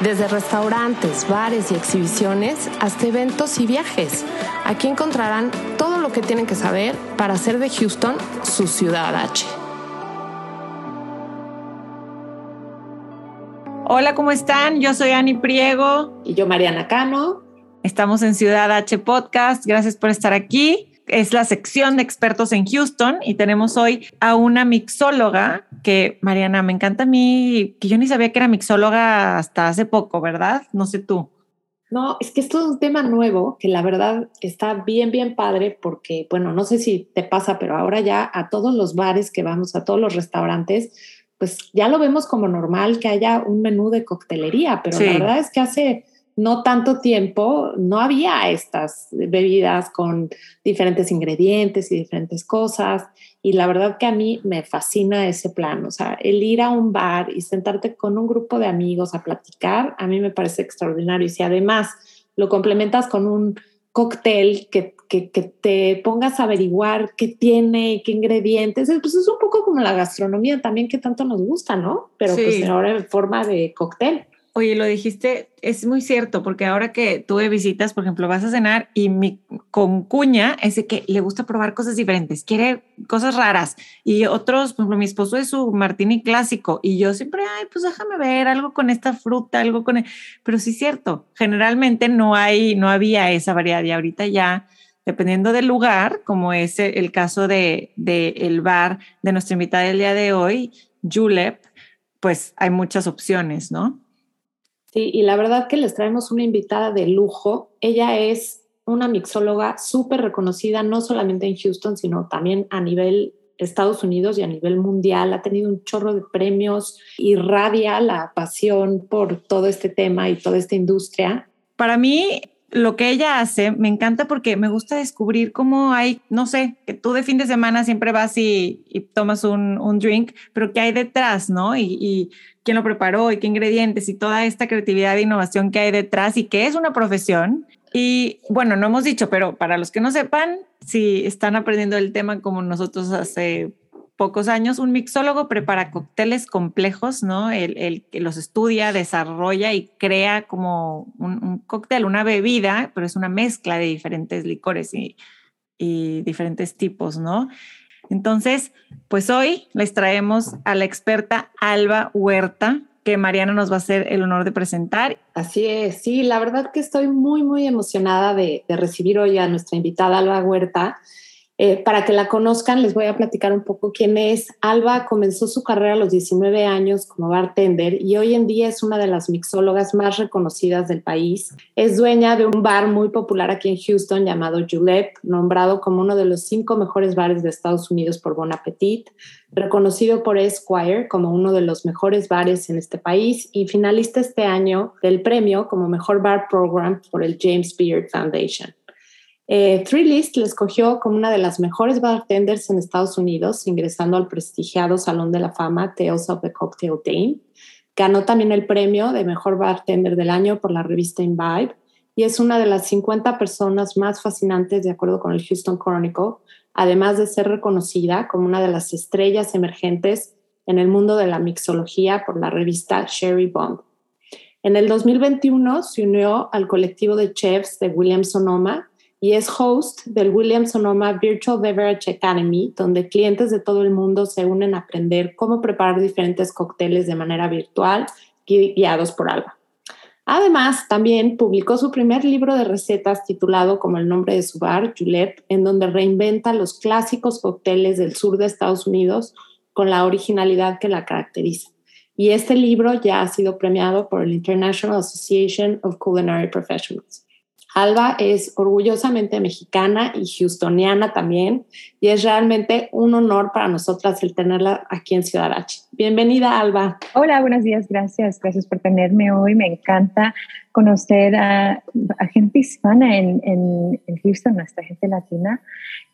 Desde restaurantes, bares y exhibiciones hasta eventos y viajes. Aquí encontrarán todo lo que tienen que saber para hacer de Houston su ciudad H. Hola, ¿cómo están? Yo soy Ani Priego. Y yo, Mariana Cano. Estamos en Ciudad H Podcast. Gracias por estar aquí. Es la sección de expertos en Houston y tenemos hoy a una mixóloga que, Mariana, me encanta a mí, que yo ni sabía que era mixóloga hasta hace poco, ¿verdad? No sé tú. No, es que esto es un tema nuevo que la verdad está bien, bien padre porque, bueno, no sé si te pasa, pero ahora ya a todos los bares que vamos, a todos los restaurantes, pues ya lo vemos como normal que haya un menú de coctelería, pero la verdad es que hace no tanto tiempo no había estas bebidas con diferentes ingredientes y diferentes cosas. Y la verdad que a mí me fascina ese plan. O sea, el ir a un bar y sentarte con un grupo de amigos a platicar, a mí me parece extraordinario. Y si además lo complementas con un cóctel que, que, te pongas a averiguar qué tiene, qué ingredientes, pues es un poco como la gastronomía también que tanto nos gusta, ¿no? Pero pues ahora en forma de cóctel. Oye, lo dijiste, es muy cierto, porque ahora que tuve visitas, por ejemplo, vas a cenar y mi concuña es que le gusta probar cosas diferentes, quiere cosas raras. Y otros, por ejemplo, mi esposo es su martini clásico y yo siempre, ay, pues déjame ver algo con esta fruta, algo con... E-". Pero sí es cierto, generalmente no hay, no había esa variedad y ahorita ya, dependiendo del lugar, como es el caso de, de el bar de nuestra invitada del día de hoy, Julep, pues hay muchas opciones, ¿no? Sí, y la verdad que les traemos una invitada de lujo. Ella es una mixóloga súper reconocida, no solamente en Houston, sino también a nivel Estados Unidos y a nivel mundial. Ha tenido un chorro de premios, y radia la pasión por todo este tema y toda esta industria. Para mí, lo que ella hace me encanta porque me gusta descubrir cómo hay, no sé, que tú de fin de semana siempre vas y, tomas un, un, drink, pero qué hay detrás, ¿no? Y, y, quién lo preparó y qué ingredientes y toda esta creatividad e innovación que hay detrás y que es una profesión. Y bueno, no hemos dicho, pero para los que no sepan, si están aprendiendo el tema como nosotros hace pocos años, un mixólogo prepara cócteles complejos, ¿no? El, que los estudia, desarrolla y crea como un, cóctel, una bebida, pero es una mezcla de diferentes licores y, y diferentes tipos, ¿no? Entonces, pues hoy les traemos a la experta Alba Huerta, que Mariana nos va a hacer el honor de presentar. Así es, sí, la verdad que estoy muy, muy emocionada de, de recibir hoy a nuestra invitada Alba Huerta. Eh, para que la conozcan, les voy a platicar un poco quién es. Alba comenzó su carrera a los 19 años como bartender y hoy en día es una de las mixólogas más reconocidas del país. Es dueña de un bar muy popular aquí en Houston llamado Julep, nombrado como uno de los cinco mejores bares de Estados Unidos por Bon Appetit, reconocido por Esquire como uno de los mejores bares en este país y finalista este año del premio como mejor bar program por el James Beard Foundation. Eh, Three List le escogió como una de las mejores bartenders en Estados Unidos, ingresando al prestigiado Salón de la Fama Tales of the Cocktail Dame. Ganó también el premio de mejor bartender del año por la revista Imbibe y es una de las 50 personas más fascinantes de acuerdo con el Houston Chronicle, además de ser reconocida como una de las estrellas emergentes en el mundo de la mixología por la revista Sherry Bomb. En el 2021 se unió al colectivo de chefs de William Sonoma y es host del Williams Sonoma Virtual Beverage Academy, donde clientes de todo el mundo se unen a aprender cómo preparar diferentes cócteles de manera virtual guiados por Alba. Además, también publicó su primer libro de recetas titulado como el nombre de su bar, Julep, en donde reinventa los clásicos cócteles del sur de Estados Unidos con la originalidad que la caracteriza. Y este libro ya ha sido premiado por el International Association of Culinary Professionals. Alba es orgullosamente mexicana y houstoniana también, y es realmente un honor para nosotras el tenerla aquí en Ciudad H. Bienvenida, Alba. Hola, buenos días, gracias. Gracias por tenerme hoy. Me encanta conocer a, gente hispana en, en, Houston, nuestra gente latina,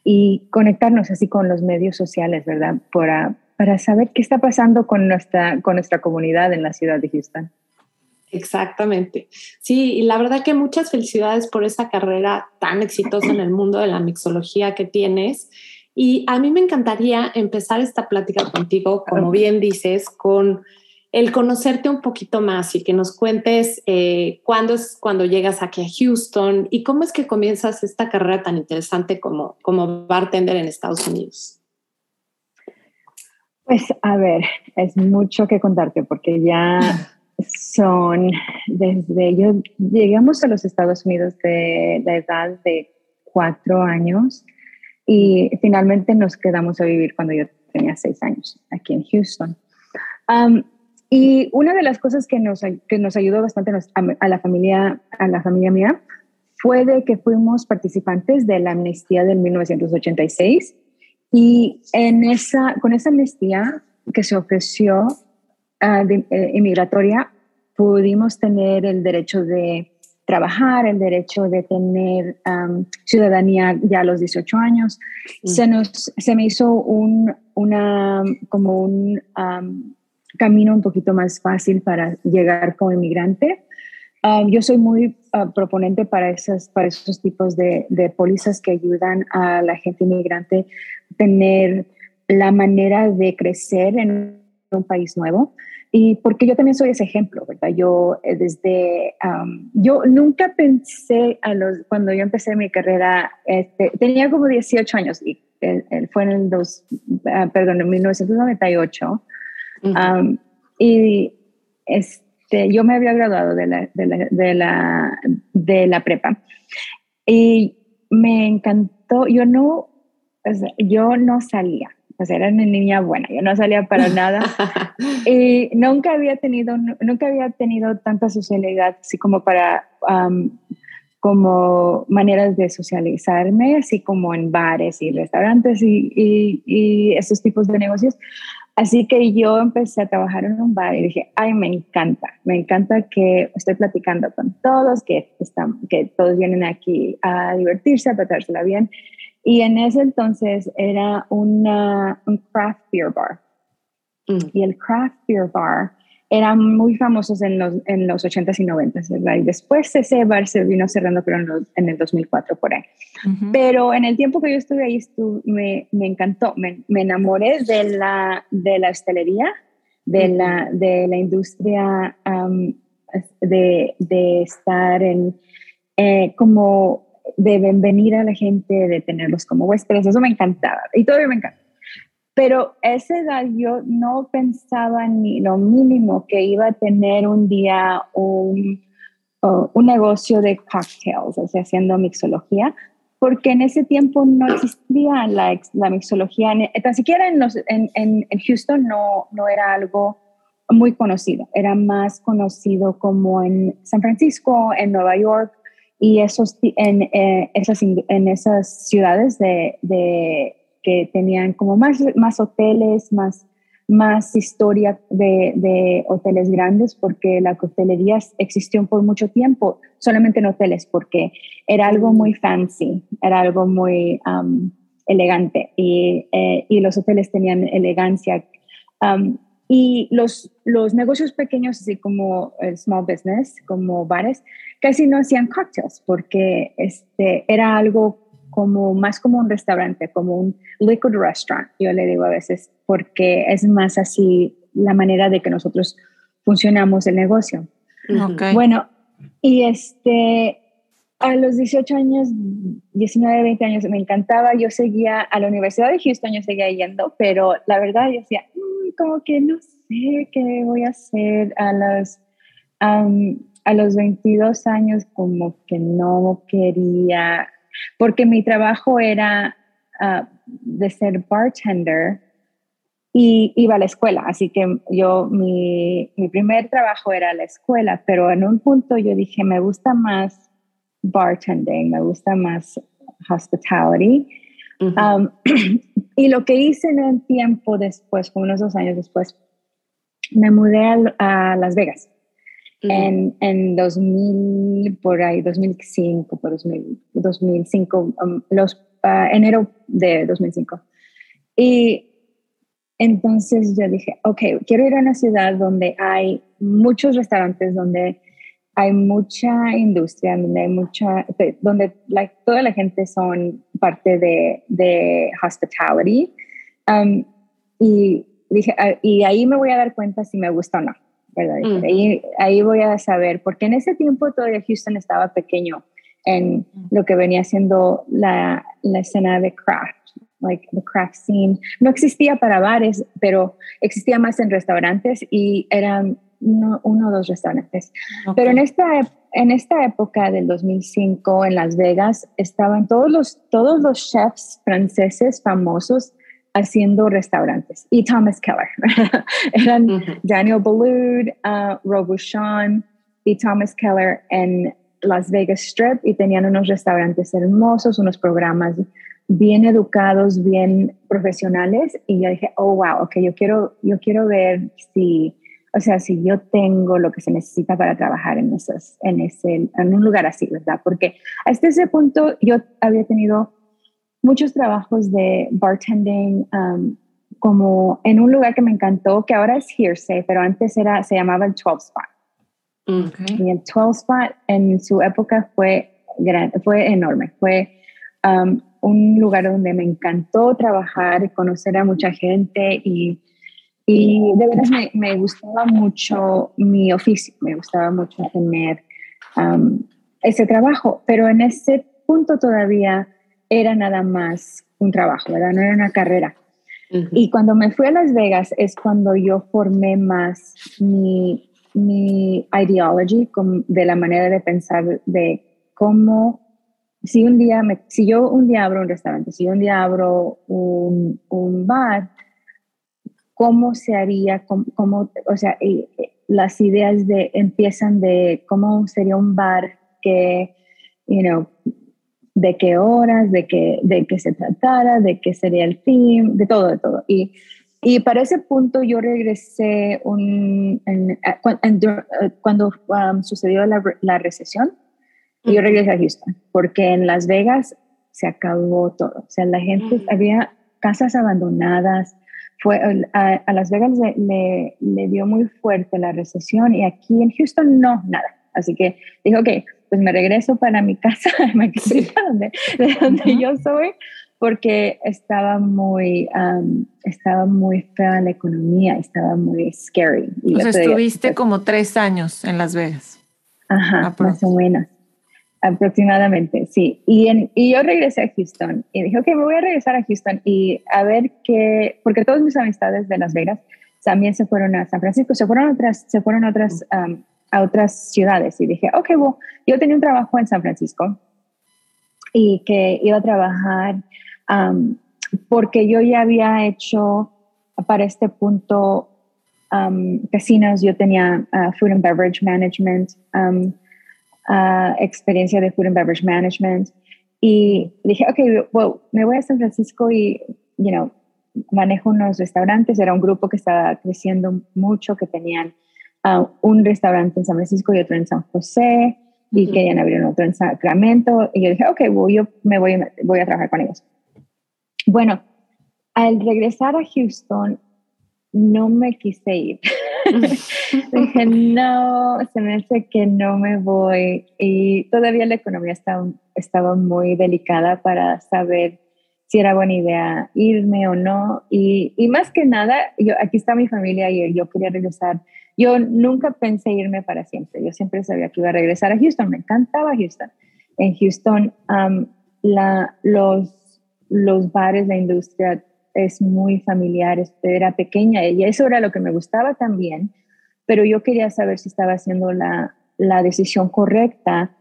y conectarnos así con los medios sociales, ¿verdad? Para, para saber qué está pasando con nuestra, con nuestra comunidad en la ciudad de Houston. Exactamente. Sí, y la verdad que muchas felicidades por esa carrera tan exitosa en el mundo de la mixología que tienes. Y a mí me encantaría empezar esta plática contigo, como bien dices, con el conocerte un poquito más y que nos cuentes eh, cuándo es cuando llegas aquí a Houston y cómo es que comienzas esta carrera tan interesante como, como bartender en Estados Unidos. Pues a ver, es mucho que contarte porque ya son desde yo llegamos a los Estados Unidos de la edad de cuatro años y finalmente nos quedamos a vivir cuando yo tenía seis años aquí en Houston. Um, y una de las cosas que nos, que nos ayudó bastante a, la familia, a la familia mía fue de que fuimos participantes de la amnistía del 1986 y en esa, con esa amnistía que se ofreció uh, de, eh, inmigratoria, pudimos tener el derecho de trabajar, el derecho de tener ciudadanía ya a los 18 años. Mm. Se, nos, se me hizo un, una, como un camino un poquito más fácil para llegar como inmigrante. yo soy muy ah, proponente para, esas, para esos tipos de, de pólizas que ayudan a la gente inmigrante a tener la manera de crecer en un país nuevo. Y porque yo también soy ese ejemplo, ¿verdad? Yo eh, desde, yo nunca pensé a los, cuando yo empecé mi carrera, este, tenía como 18 años y fue en el dos, ah, perdón, en 1998. y este, yo me había graduado de la, de la, de la, de la prepa y me encantó, yo no, yo no salía, sea, era una niña buena, yo no salía para nada y nunca había tenido, nunca había tenido tanta socialidad así como para, como maneras de socializarme, así como en bares y restaurantes y, y, y, esos tipos de negocios. Así que yo empecé a trabajar en un bar y dije, ay, me encanta, me encanta que estoy platicando con todos, que, están, que todos vienen aquí a divertirse, a pasársela bien. Y en ese entonces era una, un craft beer bar. Mm. Y el craft beer bar eran muy famosos en los, en los 80s y 90s, ¿verdad? Y después ese bar se vino cerrando, pero en, en el 2004 por ahí. Pero en el tiempo que yo estuve ahí, me, me, encantó, me, me, enamoré de la, de la hostelería, de, la, de la industria, de, de, estar en, eh, como de venir a la gente, de tenerlos como huéspedes, eso me encantaba y todavía me encanta. Pero a esa edad yo no pensaba ni lo mínimo que iba a tener un día un, un negocio de cocktails, o sea, haciendo mixología, porque en ese tiempo no existía la, la mixología, ni siquiera en, los, en, en, Houston no, no era algo muy conocido, era más conocido como en San Francisco, en Nueva York, y esos, en, eh, esas, en esas ciudades de, de, que tenían como más, más hoteles, más, más historia de, de, hoteles grandes, porque la costelería existió por mucho tiempo, solamente en hoteles, porque era algo muy fancy, era algo muy um, elegante y, eh, y, los hoteles tenían elegancia. Um, y los, los negocios pequeños, así como el small business, como bares, casi no hacían cocktails porque este, era algo como más como un restaurante, como un liquid restaurant, yo le digo a veces, porque es más así la manera de que nosotros funcionamos el negocio. Bueno, y este, a los 18 años, 19, 20 años, me encantaba, yo seguía a la Universidad de Houston, yo seguía yendo, pero la verdad yo decía, mm, como que no sé qué voy a hacer a las a los 22 años como que no quería, porque mi trabajo era ah, de ser bartender y iba a la escuela, así que yo, mi, mi primer trabajo era la escuela, pero en un punto yo dije, me gusta más bartending, me gusta más hospitality. Um, y lo que hice en el tiempo después, como unos dos años después, me mudé a, Las Vegas. en, en 2000, por ahí, 2005, por 2005, um, los, uh, enero de 2005. Y entonces yo dije, ok, quiero ir a una ciudad donde hay muchos restaurantes, donde hay mucha industria, hay mucha, donde toda la gente son parte de, de hospitality. Um, y dije, ah, y ahí me voy a dar cuenta si me gusta o no, ¿verdad? Ahí, ahí voy a saber, porque en ese tiempo todavía Houston estaba pequeño en lo que venía siendo la, la escena de craft, like the craft scene. No existía para bares, pero existía más en restaurantes y eran uno, o dos restaurantes. Pero en esta, en esta época del 2005 en Las Vegas estaban todos los, todos los chefs franceses famosos haciendo restaurantes. Y Thomas Keller. Eran Daniel Boulud, uh, Robuchon y Thomas Keller en Las Vegas Strip y tenían unos restaurantes hermosos, unos programas bien educados, bien profesionales. Y yo dije, oh, wow, ok, yo quiero, yo quiero ver si o sea, si yo tengo lo que se necesita para trabajar en, esos, en, ese, en un lugar así, ¿verdad? Porque hasta ese punto yo había tenido muchos trabajos de bartending, um, como en un lugar que me encantó, que ahora es Hearsay, pero antes era, se llamaba el 12 Spot. Y el 12 Spot en su época fue, fue enorme, fue um, un lugar donde me encantó trabajar, conocer a mucha gente y y de verdad me, me, gustaba mucho mi oficio, me gustaba mucho tener um, ese trabajo, pero en ese punto todavía era nada más un trabajo, ¿verdad? No era una carrera. Y cuando me fui a Las Vegas es cuando yo formé más mi, mi ideology de la manera de pensar de cómo, si un día, me, si yo un día abro un restaurante, si yo un día abro un, un bar, cómo se haría, cómo, o sea, las ideas de, empiezan de cómo sería un bar que, you know, de qué horas, de qué, de qué se tratara, de qué sería el fin, de todo, de todo. Y, y para ese punto yo regresé un, cuando um, sucedió la, la recesión, yo regresé a Houston, porque en Las Vegas se acabó todo. O sea, la gente, había casas abandonadas, fue, a, Las Vegas le, le, dio muy fuerte la recesión y aquí en Houston no, nada. Así que dijo, ok, pues me regreso para mi casa, donde, de donde yo soy, porque estaba muy, estaba muy fea la economía, estaba muy scary. Y estuviste como tres años en Las Vegas. Ajá, más o menos. Aproximadamente, sí. Y, en, y yo regresé a Houston y dije, ok, me voy a regresar a Houston y a ver qué, porque todas mis amistades de Las Vegas también se fueron a San Francisco, se fueron a otras, se fueron a otras, um, a otras ciudades y dije, ok, bueno, yo tenía un trabajo en San Francisco y que iba a trabajar um, porque yo ya había hecho para este punto um, casinos, yo tenía uh, food and beverage management experiencia de Food and Beverage Management. Y dije, ok, well, me voy a San Francisco y, you know, manejo unos restaurantes. Era un grupo que estaba creciendo mucho, que tenían uh, un restaurante en San Francisco y otro en San José y querían abrir otro en Sacramento. Y yo dije, ok, yo me voy, voy a trabajar con ellos. Bueno, al regresar a Houston, no me quise ir. Dije, no, se me hace que no me voy. Y todavía la economía estaba, estaba muy delicada para saber si era buena idea irme o no. Y, y, más que nada, yo, aquí está mi familia y yo quería regresar. Yo nunca pensé irme para siempre. Yo siempre sabía que iba a regresar a Houston. Me encantaba Houston. En Houston, la, los, los bares, la industria es muy familiar, era pequeña y eso era lo que me gustaba también, pero yo quería saber si estaba haciendo la, la decisión correcta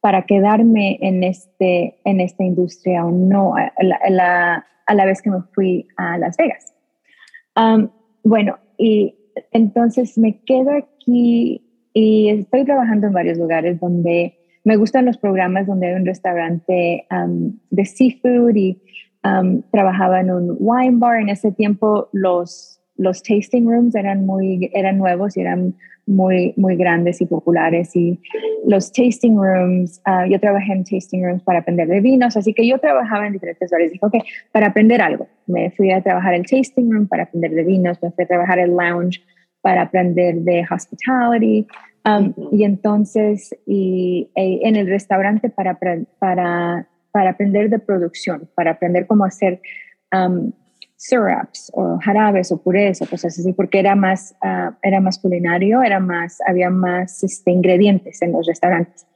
para quedarme en, este, en esta industria o no, a la, a la, vez que me fui a Las Vegas. bueno, y entonces me quedo aquí y estoy trabajando en varios lugares donde me gustan los programas donde hay un restaurante de seafood y trabajaba en un wine bar. En ese tiempo los, los tasting rooms eran, muy, eran nuevos y eran muy, muy grandes y populares. Y los tasting rooms, ah, yo trabajé en tasting rooms para aprender de vinos, así que yo trabajaba en diferentes lugares. Dije, ok, para aprender algo. Me fui a trabajar el tasting room para aprender de vinos, me fui a trabajar el lounge para aprender de hospitality. Um, y entonces, y, e, en el restaurante para, para, para aprender de producción, para aprender cómo hacer um, syrups o jarabes o purés o cosas así, porque era más, uh, era más culinario, era más, había más este, ingredientes en los restaurantes.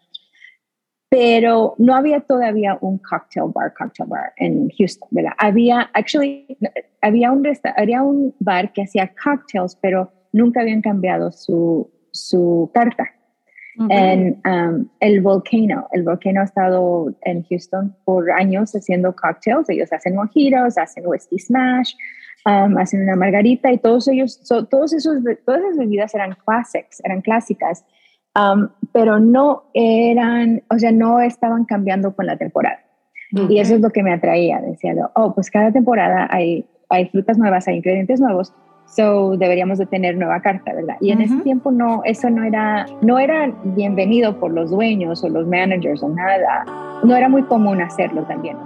Pero no había todavía un cocktail bar, cocktail bar en Houston, ¿verdad? Había, actually, había un, había un bar que hacía cocktails, pero nunca habían cambiado su, su carta. En um, el Volcano, el Volcano ha estado en Houston por años haciendo cocktails. Ellos hacen mojitos, hacen whisky smash, um, hacen una margarita y todos ellos, todos esos, todas esas bebidas eran classics, eran clásicas, um, pero no eran, o sea, no estaban cambiando con la temporada. Y eso es lo que me atraía. Decía, oh, pues cada temporada hay, hay frutas nuevas, hay ingredientes nuevos So deberíamos de tener nueva carta, ¿verdad? Y en ese tiempo no, eso no era, no era bienvenido por los dueños o los managers o nada. No era muy común hacerlo también.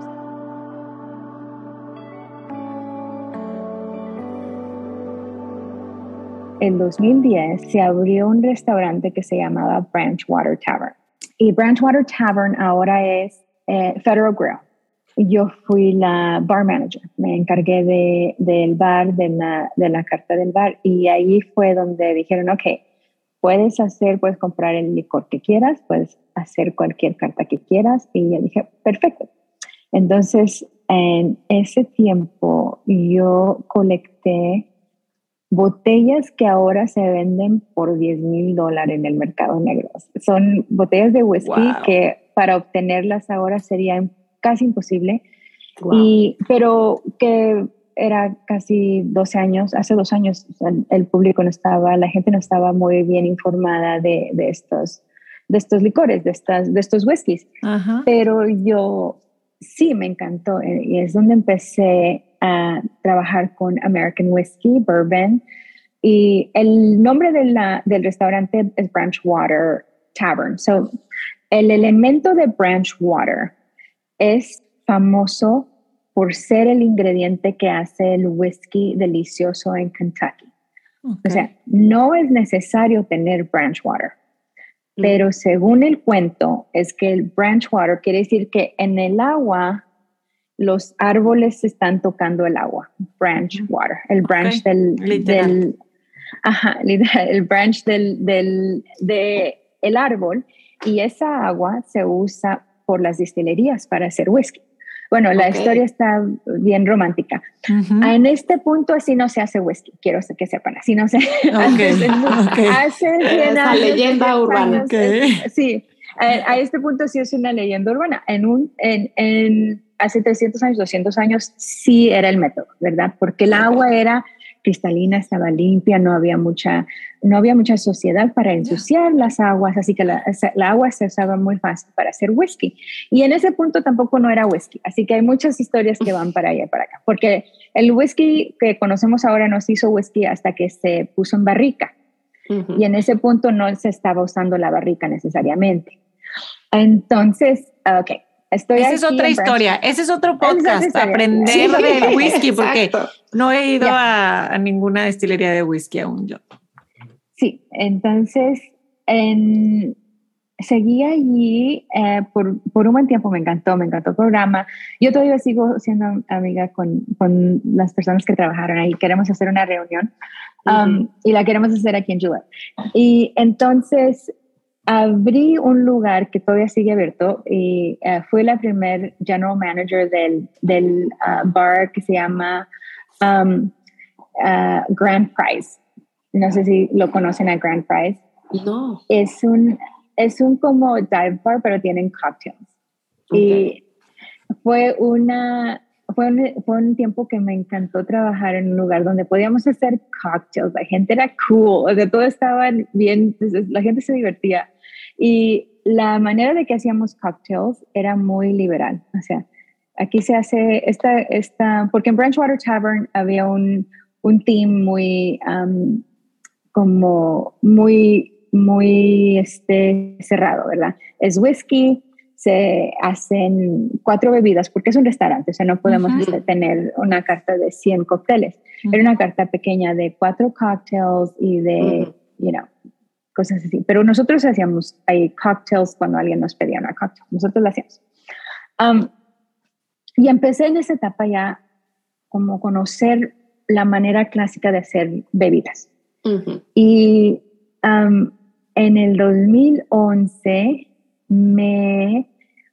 En 2010 se abrió un restaurante que se llamaba Branchwater Tavern. Y Branchwater Tavern ahora es eh, Federal Grill yo fui la bar manager, me encargué de, del bar, de la, de la carta del bar y ahí fue donde dijeron, ok, puedes hacer, puedes comprar el licor que quieras, puedes hacer cualquier carta que quieras y yo dije, perfecto. Entonces, en ese tiempo yo colecté botellas que ahora se venden por 10 mil dólares en el mercado negro. Son botellas de whisky que para obtenerlas ahora serían casi imposible. Y, pero que era casi 12 años, hace dos años el público no estaba, la gente no estaba muy bien informada de, de estos, de estos licores, de, estas, de estos whiskies. Pero yo sí me encantó eh, y es donde empecé a trabajar con American Whiskey, Bourbon. Y el nombre de la, del restaurante es Branchwater Tavern. So, el elemento de Branchwater es famoso por ser el ingrediente que hace el whisky delicioso en Kentucky. O sea, no es necesario tener branch water, mm. pero según el cuento es que el branch water quiere decir que en el agua los árboles están tocando el agua, branch water, el branch del, del, ajá, el branch del, del de el árbol y esa agua se usa por las distillerías para hacer whisky. Bueno, la historia está bien romántica. En este punto así no se hace whisky, quiero que sepan, así no se hace. Hace una leyenda urbana. sí, a, este punto sí es una leyenda urbana. En un, en, en, hace 300 años, 200 años, sí era el método, ¿verdad? Porque el agua era cristalina, estaba limpia, no había mucha, no había mucha sociedad para ensuciar las aguas, así que la, agua se usaba muy fácil para hacer whisky. Y en ese punto tampoco no era whisky, así que hay muchas historias que van para allá para acá, porque el whisky que conocemos ahora no se hizo whisky hasta que se puso en barrica. Y en ese punto no se estaba usando la barrica necesariamente. Entonces, ok, esa es otra historia, ese es otro podcast, aprender del whisky, porque no he ido a, ninguna destilería de whisky aún yo. Sí, entonces en, seguí allí eh, por, por, un buen tiempo, me encantó, me encantó el programa. Yo todavía sigo siendo amiga con, con las personas que trabajaron ahí, queremos hacer una reunión um, y la queremos hacer aquí en Juliet. Y entonces abrí un lugar que todavía sigue abierto y uh, fui la primer general manager del, del uh, bar que se llama um, uh, Grand Prize. No sé si lo conocen a Grand Prize. No. Es un, es un como dive bar, pero tienen cocktails. Y fue una, fue un, fue un, tiempo que me encantó trabajar en un lugar donde podíamos hacer cocktails, la gente era cool, o sea, todo estaba bien, la gente se divertía. Y la manera de que hacíamos cocktails era muy liberal. O sea, aquí se hace esta, esta porque en Branchwater Tavern había un, un team muy, como muy, muy este, cerrado, ¿verdad? Es whisky, se hacen cuatro bebidas, porque es un restaurante, o sea, no podemos este, tener una carta de 100 cócteles. Era una carta pequeña de cuatro cocktails y de, you know, cosas así. Pero nosotros hacíamos ahí cocktails cuando alguien nos pedía una cocktail. Nosotros lo hacíamos. y empecé en esa etapa ya como conocer la manera clásica de hacer bebidas. Y en el 2011 me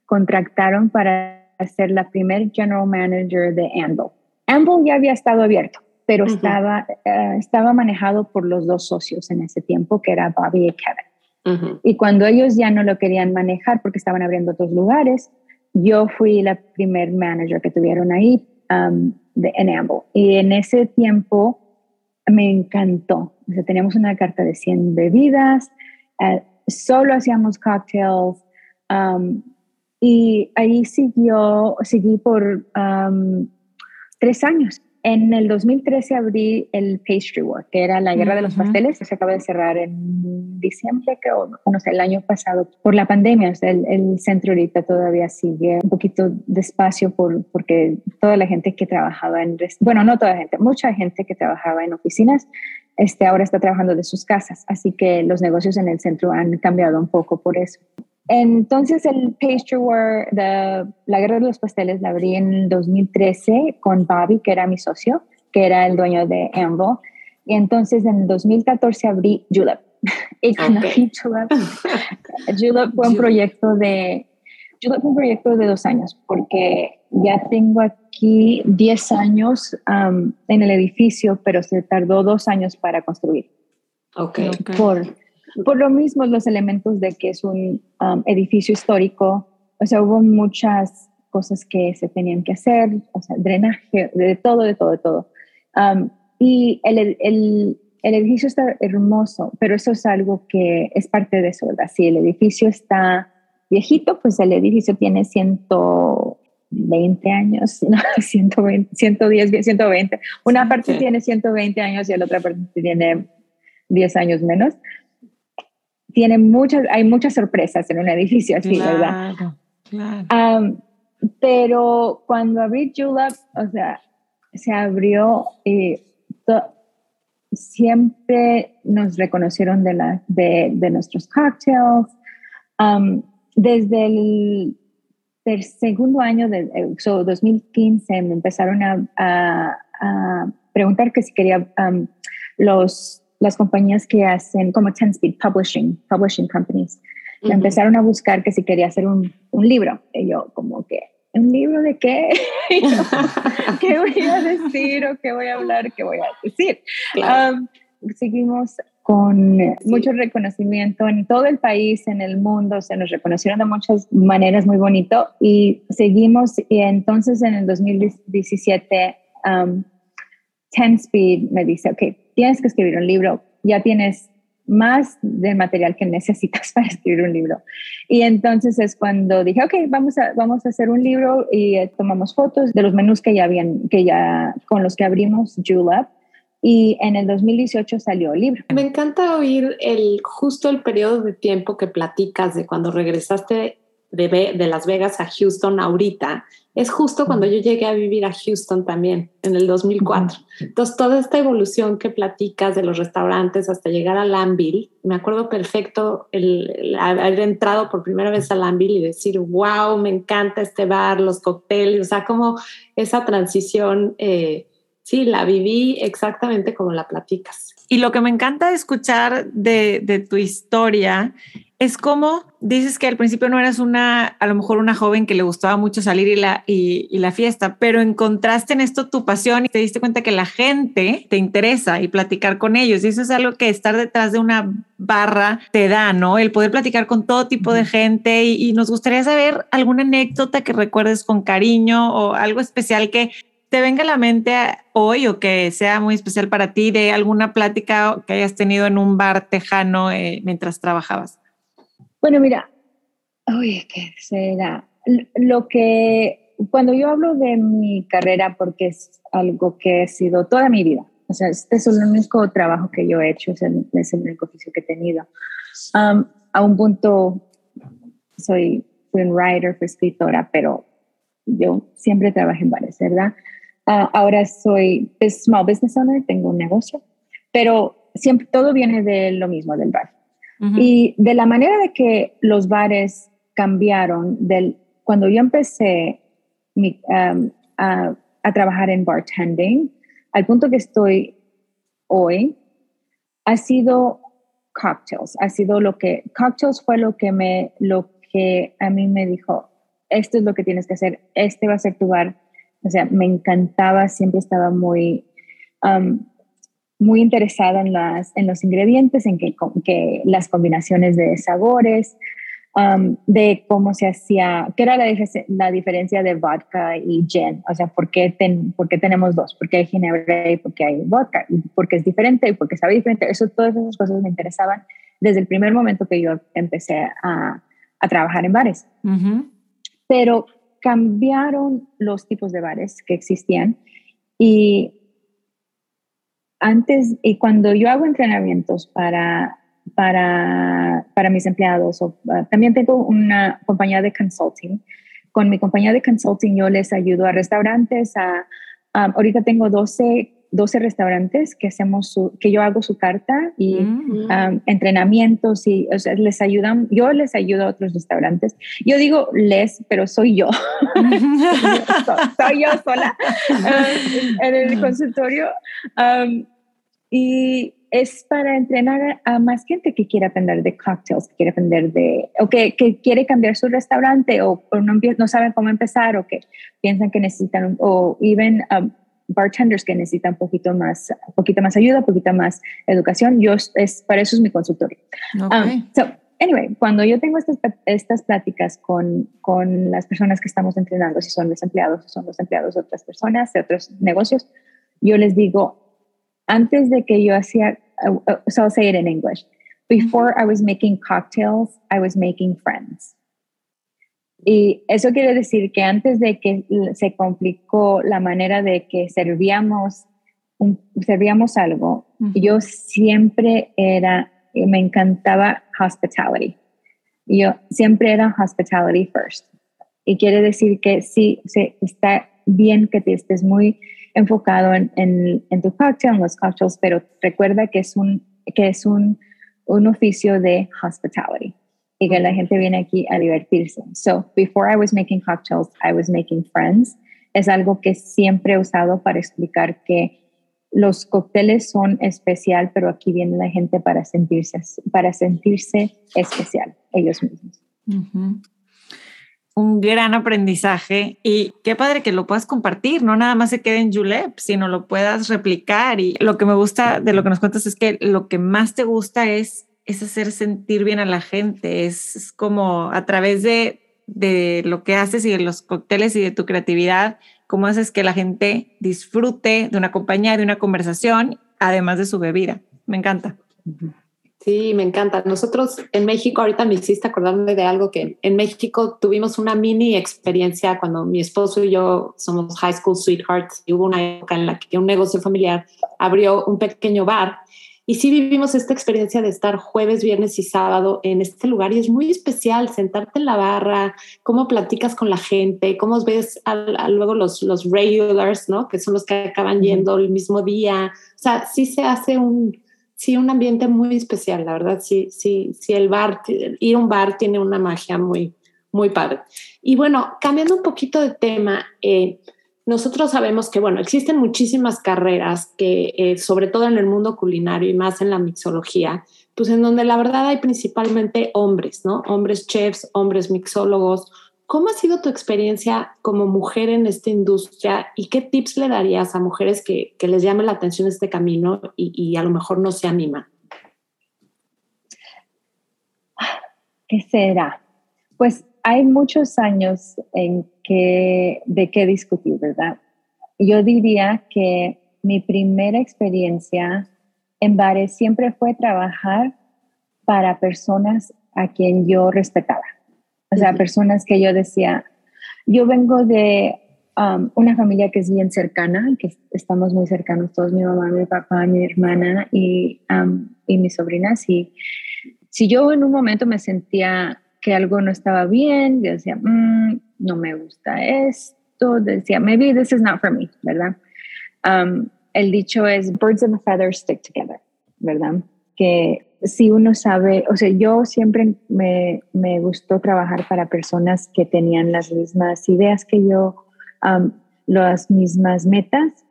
contrataron para ser la primer general manager de Anvil. Anvil ya había estado abierto, pero estaba, eh, estaba manejado por los dos socios en ese tiempo, que era Bobby y Kevin. Y cuando ellos ya no lo querían manejar porque estaban abriendo otros lugares, yo fui la primer manager que tuvieron ahí um, de, en Amble. Y en ese tiempo me encantó. O sea, teníamos una carta de 100 bebidas, eh, solo hacíamos cocktails, um, y ahí siguió, seguí por tres años. En el 2013 abrí el Pastry War, que era la guerra de los pasteles, que se acaba de cerrar en diciembre, creo, no sé, el año pasado, por la pandemia. O sea, el, centro ahorita todavía sigue un poquito despacio por, porque toda la gente que trabajaba en, bueno, no toda la gente, mucha gente que trabajaba en oficinas, este, ahora está trabajando de sus casas. Así que los negocios en el centro han cambiado un poco por eso. Entonces el Pastry War, de la guerra de los pasteles, la abrí en 2013 con Bobby, que era mi socio, que era el dueño de Anvil. Y entonces en 2014 abrí Julep. Y abrí Julep, Julep fue un proyecto de Julep fue un proyecto de dos años, porque ya tengo aquí 10 años um, en el edificio, pero se tardó dos años para construir. Ok. Por, por lo mismo, los elementos de que es un um, edificio histórico, o sea, hubo muchas cosas que se tenían que hacer, o sea, drenaje, de todo, de todo, de todo. Um, y el, el, el, edificio está hermoso, pero eso es algo que es parte de eso, ¿verdad? Si el edificio está viejito, pues el edificio tiene 120 años, no, 120, 110, 120. Una parte tiene 120 años y la otra parte tiene 10 años menos tiene muchas, hay muchas sorpresas en un edificio así, ¿verdad? Claro. pero cuando abrí Julep, o sea, se abrió y siempre nos reconocieron de, la, de, de nuestros cocktails. desde el, segundo año de 2015 me empezaron a, a, preguntar que si quería los las compañías que hacen como Ten Speed Publishing, Publishing Companies, empezaron a buscar que si quería hacer un, un, libro. Y yo como que, ¿un libro de qué? ¿Qué voy a decir o qué voy a hablar? ¿Qué voy a decir? Um, seguimos con mucho reconocimiento en todo el país, en el mundo, se nos reconocieron de muchas maneras muy bonito y seguimos y entonces en el 2017 um, Ten Speed me dice, ok, tienes que escribir un libro, ya tienes más del material que necesitas para escribir un libro. Y entonces es cuando dije, ok, vamos a, vamos a hacer un libro y eh, tomamos fotos de los menús que ya habían, que ya, con los que abrimos Julep. Y en el 2018 salió el libro. Me encanta oír el, justo el periodo de tiempo que platicas de cuando regresaste de, de Las Vegas a Houston ahorita es justo cuando yo llegué a vivir a Houston también, en el 2004. Entonces, toda esta evolución que platicas de los restaurantes hasta llegar a Lamville, me acuerdo perfecto el, haber entrado por primera vez a Lamville y decir, wow, me encanta este bar, los cócteles, o sea, como esa transición, eh, sí, la viví exactamente como la platicas. Y lo que me encanta escuchar de, de tu historia es como dices que al principio no eras una, a lo mejor una joven que le gustaba mucho salir y la, y, la fiesta, pero encontraste en esto tu pasión y te diste cuenta que la gente te interesa y platicar con ellos. Y eso es algo que estar detrás de una barra te da, ¿no? El poder platicar con todo tipo de gente y, y nos gustaría saber alguna anécdota que recuerdes con cariño o algo especial que te venga a la mente hoy o que sea muy especial para ti de alguna plática que hayas tenido en un bar tejano eh, mientras trabajabas? Bueno, mira, oye, ¿qué será? Lo que, cuando yo hablo de mi carrera, porque es algo que he sido toda mi vida, o sea, este es el único trabajo que yo he hecho, es el, es el único oficio que he tenido. Um, a un punto soy, fui un writer, fui escritora, pero yo siempre trabajé en bares, ¿verdad? Uh, ahora soy small business owner, tengo un negocio, pero siempre todo viene de lo mismo, del bar. Y de la manera de que los bares cambiaron, del, cuando yo empecé um, a, a, trabajar en bartending, al punto que estoy hoy, ha sido cocktails, ha sido lo que, cocktails fue lo que me, lo que a mí me dijo, esto es lo que tienes que hacer, este va a ser tu bar. O sea, me encantaba, siempre estaba muy, um, muy interesada en, las, en los ingredientes, en que, que las combinaciones de sabores, um, de cómo se hacía, qué era la, la, diferencia de vodka y gin, o sea, ¿por qué, por qué tenemos dos, por qué hay ginebra y por qué hay vodka, y por qué es diferente y por qué sabe diferente, eso, todas esas cosas me interesaban desde el primer momento que yo empecé a, a trabajar en bares. Pero cambiaron los tipos de bares que existían y antes, y cuando yo hago entrenamientos para, para, para mis empleados, o, ah, también tengo una compañía de consulting. Con mi compañía de consulting yo les ayudo a restaurantes, a, ahorita tengo 12 12 restaurantes que hacemos que yo hago su carta y mm. entrenamientos y les ayudan, yo les ayudo a otros restaurantes. Yo digo les, pero soy yo. soy yo sola en el consultorio. y es para entrenar a más gente que quiere aprender de cocktails, que quiere aprender de, o que, que quiere cambiar su restaurante o, no, no, saben cómo empezar o que piensan que necesitan, o even bartenders que necesitan un poquito más, poquito más ayuda, un poquito más educación. Yo, es, para eso es mi consultorio. Um, so, anyway, cuando yo tengo estas, estas pláticas con, con las personas que estamos entrenando, si son los empleados, si son los empleados de otras personas, de otros negocios, yo les digo, antes de que yo hacía, uh, uh, so I'll say it in English, before I was making cocktails, I was making friends. Y eso quiere decir que antes de que se complicó la manera de que servíamos, servíamos algo, yo siempre era, me encantaba hospitality. Yo siempre era hospitality first. Y quiere decir que sí, se, está bien que te estés muy enfocado en, en, en, tu cocktail, en los cocktails, pero recuerda que es un, que es un, un oficio de hospitality y que la gente viene aquí a divertirse. So, before I was making cocktails, I was making friends. Es algo que siempre he usado para explicar que los cócteles son especial, pero aquí viene la gente para sentirse, para sentirse especial ellos mismos. Un gran aprendizaje y qué padre que lo puedas compartir, no nada más se quede en Julep, sino lo puedas replicar. Y lo que me gusta de lo que nos cuentas es que lo que más te gusta es es hacer sentir bien a la gente, es, como a través de, de, lo que haces y de los cócteles y de tu creatividad, cómo haces que la gente disfrute de una compañía, de una conversación, además de su bebida. Me encanta. Sí, me encanta. Nosotros en México, ahorita me hiciste acordarme de algo que en México tuvimos una mini experiencia cuando mi esposo y yo somos high school sweethearts y hubo una época en la que un negocio familiar abrió un pequeño bar y sí vivimos esta experiencia de estar jueves, viernes y sábado en este lugar y es muy especial sentarte en la barra, cómo platicas con la gente, cómo ves a, luego los, los regulars, ¿no? Que son los que acaban yendo el mismo día. O sea, sí se hace un, sí, un ambiente muy especial, la verdad. Sí, sí, sí, el bar, ir a un bar tiene una magia muy, muy padre. Y bueno, cambiando un poquito de tema, eh, nosotros sabemos que, bueno, existen muchísimas carreras que, eh, sobre todo en el mundo culinario y más en la mixología, pues en donde la verdad hay principalmente hombres, ¿no? Hombres chefs, hombres mixólogos. ¿Cómo ha sido tu experiencia como mujer en esta industria y qué tips le darías a mujeres que, que les llame la atención este camino y, y a lo mejor no se animan? ¿Qué será? Pues hay muchos años en que, de qué discutir, ¿verdad? Yo diría que mi primera experiencia en bares siempre fue trabajar para personas a quien yo respetaba. O sea, personas que yo decía, yo vengo de um, una familia que es bien cercana, que estamos muy cercanos todos, mi mamá, mi papá, mi hermana y, um, y mis sobrinas. Y si yo en un momento me sentía que algo no estaba bien, yo decía, mm, no me gusta esto, decía, maybe this is not for me, ¿verdad? Um, el dicho es, birds and feathers stick together, ¿verdad? Que si uno sabe, o sea, yo siempre me, me gustó trabajar para personas que tenían las mismas ideas que yo, las mismas metas.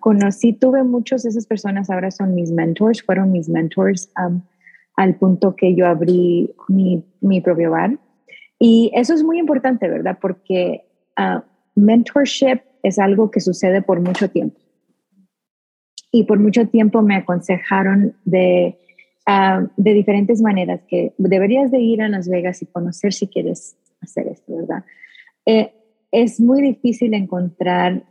conocí, tuve muchos de esas personas, ahora son mis mentors, fueron mis mentors al punto que yo abrí mi, mi, propio bar. Y eso es muy importante, ¿verdad? Porque uh, mentorship es algo que sucede por mucho tiempo. Y por mucho tiempo me aconsejaron de Ah, de diferentes maneras, que deberías de ir a Las Vegas y conocer si quieres hacer esto, ¿verdad? Eh, es muy difícil encontrar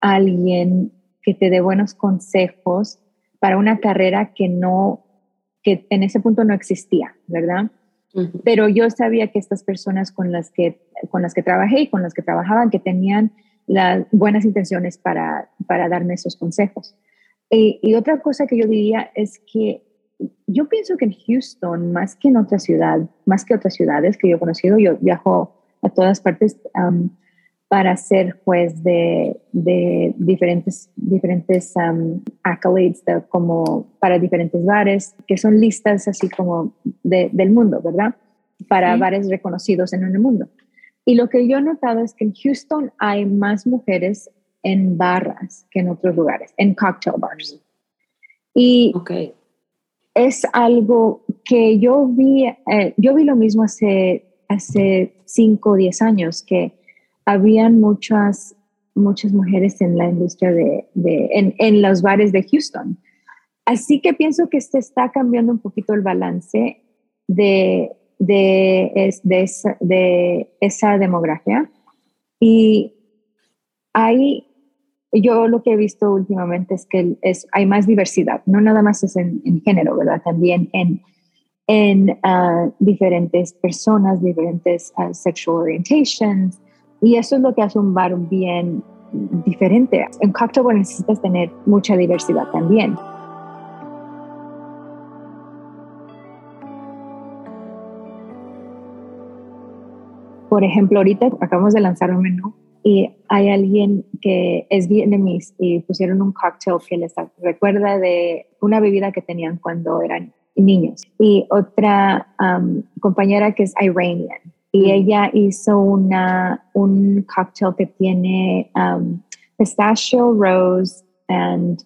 a alguien que te dé buenos consejos para una carrera que no, que en ese punto no existía, ¿verdad? Pero yo sabía que estas personas con las que, con las que trabajé y con las que trabajaban, que tenían las buenas intenciones para, para darme esos consejos. Y, y otra cosa que yo diría es que yo pienso que en Houston, más que en otra ciudad, más que otras ciudades que yo he conocido, yo viajo a todas partes para ser juez de, de diferentes, diferentes accolades, como para diferentes bares, que son listas así como del mundo, ¿verdad? Para bares reconocidos en el mundo. Y lo que yo he notado es que en Houston hay más mujeres en barras que en otros lugares, en cocktail bars. Y okay es algo que yo vi, eh, yo vi lo mismo hace, hace 5 o 10 años, que habían muchas, muchas mujeres en la industria de, en, en, los bares de Houston. Así que pienso que se está cambiando un poquito el balance de, de, de, esa, de esa demografía. Y hay yo lo que he visto últimamente es que es, hay más diversidad, no nada más es en, género, ¿verdad? También en, en ah, diferentes personas, diferentes uh, sexual orientations. Y eso es lo que hace un bar bien diferente. En cocktail necesitas tener mucha diversidad también. Por ejemplo, ahorita acabamos de lanzar un menú y hay alguien que es vietnamés y pusieron un cocktail que les recuerda de una bebida que tenían cuando eran niños. Y otra um, compañera que es iranian y mm. ella hizo una, un cocktail que tiene um, pistachio, rose and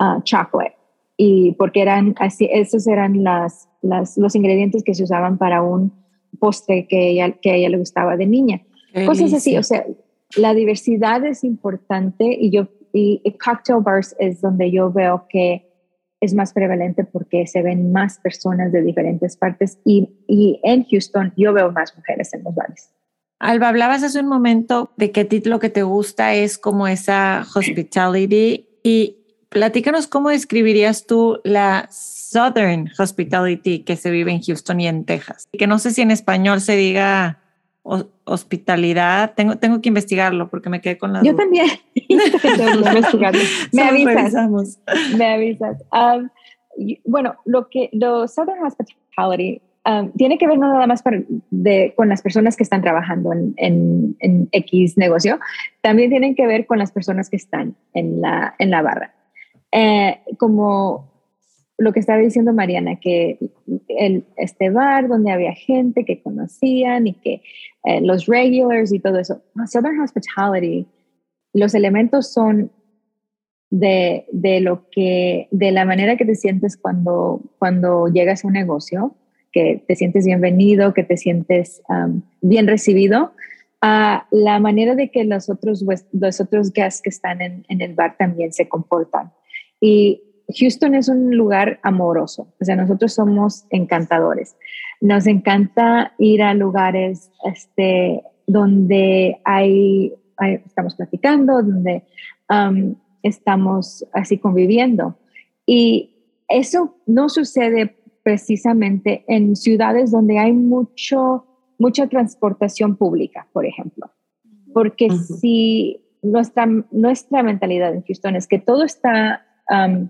uh, chocolate. Y porque eran así, esos eran las, las, los ingredientes que se usaban para un postre que ella, que a ella le gustaba de niña. Cosas así, o sea, la diversidad es importante y yo y, cocktail bars es donde yo veo que es más prevalente porque se ven más personas de diferentes partes y, y en Houston yo veo más mujeres en los bares. Alba, hablabas hace un momento de qué título que te gusta es como esa hospitality y platícanos cómo describirías tú la Southern Hospitality que se vive en Houston y en Texas. Que no sé si en español se diga hospitalidad. Tengo, tengo que investigarlo porque me quedé con la. Yo también. me avisas. Me avisas. Um, bueno, lo que los Southern Hospitality um, tiene que ver no nada más de, con las personas que están trabajando en, en, en, X negocio, también tienen que ver con las personas que están en la, en la barra. Eh, como lo que estaba diciendo Mariana, que el, este bar donde había gente que conocían y que eh, los regulars y todo eso. Southern Hospitality, los elementos son de, de, lo que, de la manera que te sientes cuando, cuando llegas a un negocio, que te sientes bienvenido, que te sientes um, bien recibido, a la manera de que los otros, los otros guests que están en, en el bar también se comportan. Y Houston es un lugar amoroso, o sea, nosotros somos encantadores. Nos encanta ir a lugares este, donde hay, estamos platicando, donde um, estamos así conviviendo. Y eso no sucede precisamente en ciudades donde hay mucho, mucha transportación pública, por ejemplo. Porque si nuestra, nuestra mentalidad en Houston es que todo está um,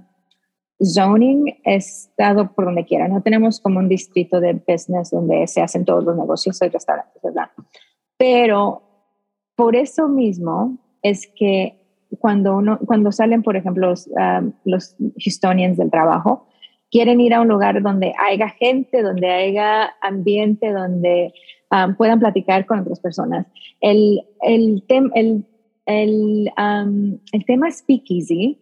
zoning estado por donde quiera. No tenemos como un distrito de business donde se hacen todos los negocios y restaurantes, ¿verdad? Pero por eso mismo es que cuando, uno, cuando salen, por ejemplo, los, um, los Houstonians del trabajo, quieren ir a un lugar donde haya gente, donde haya ambiente, donde um, puedan platicar con otras personas. El, el, el, el, um, el tema speakeasy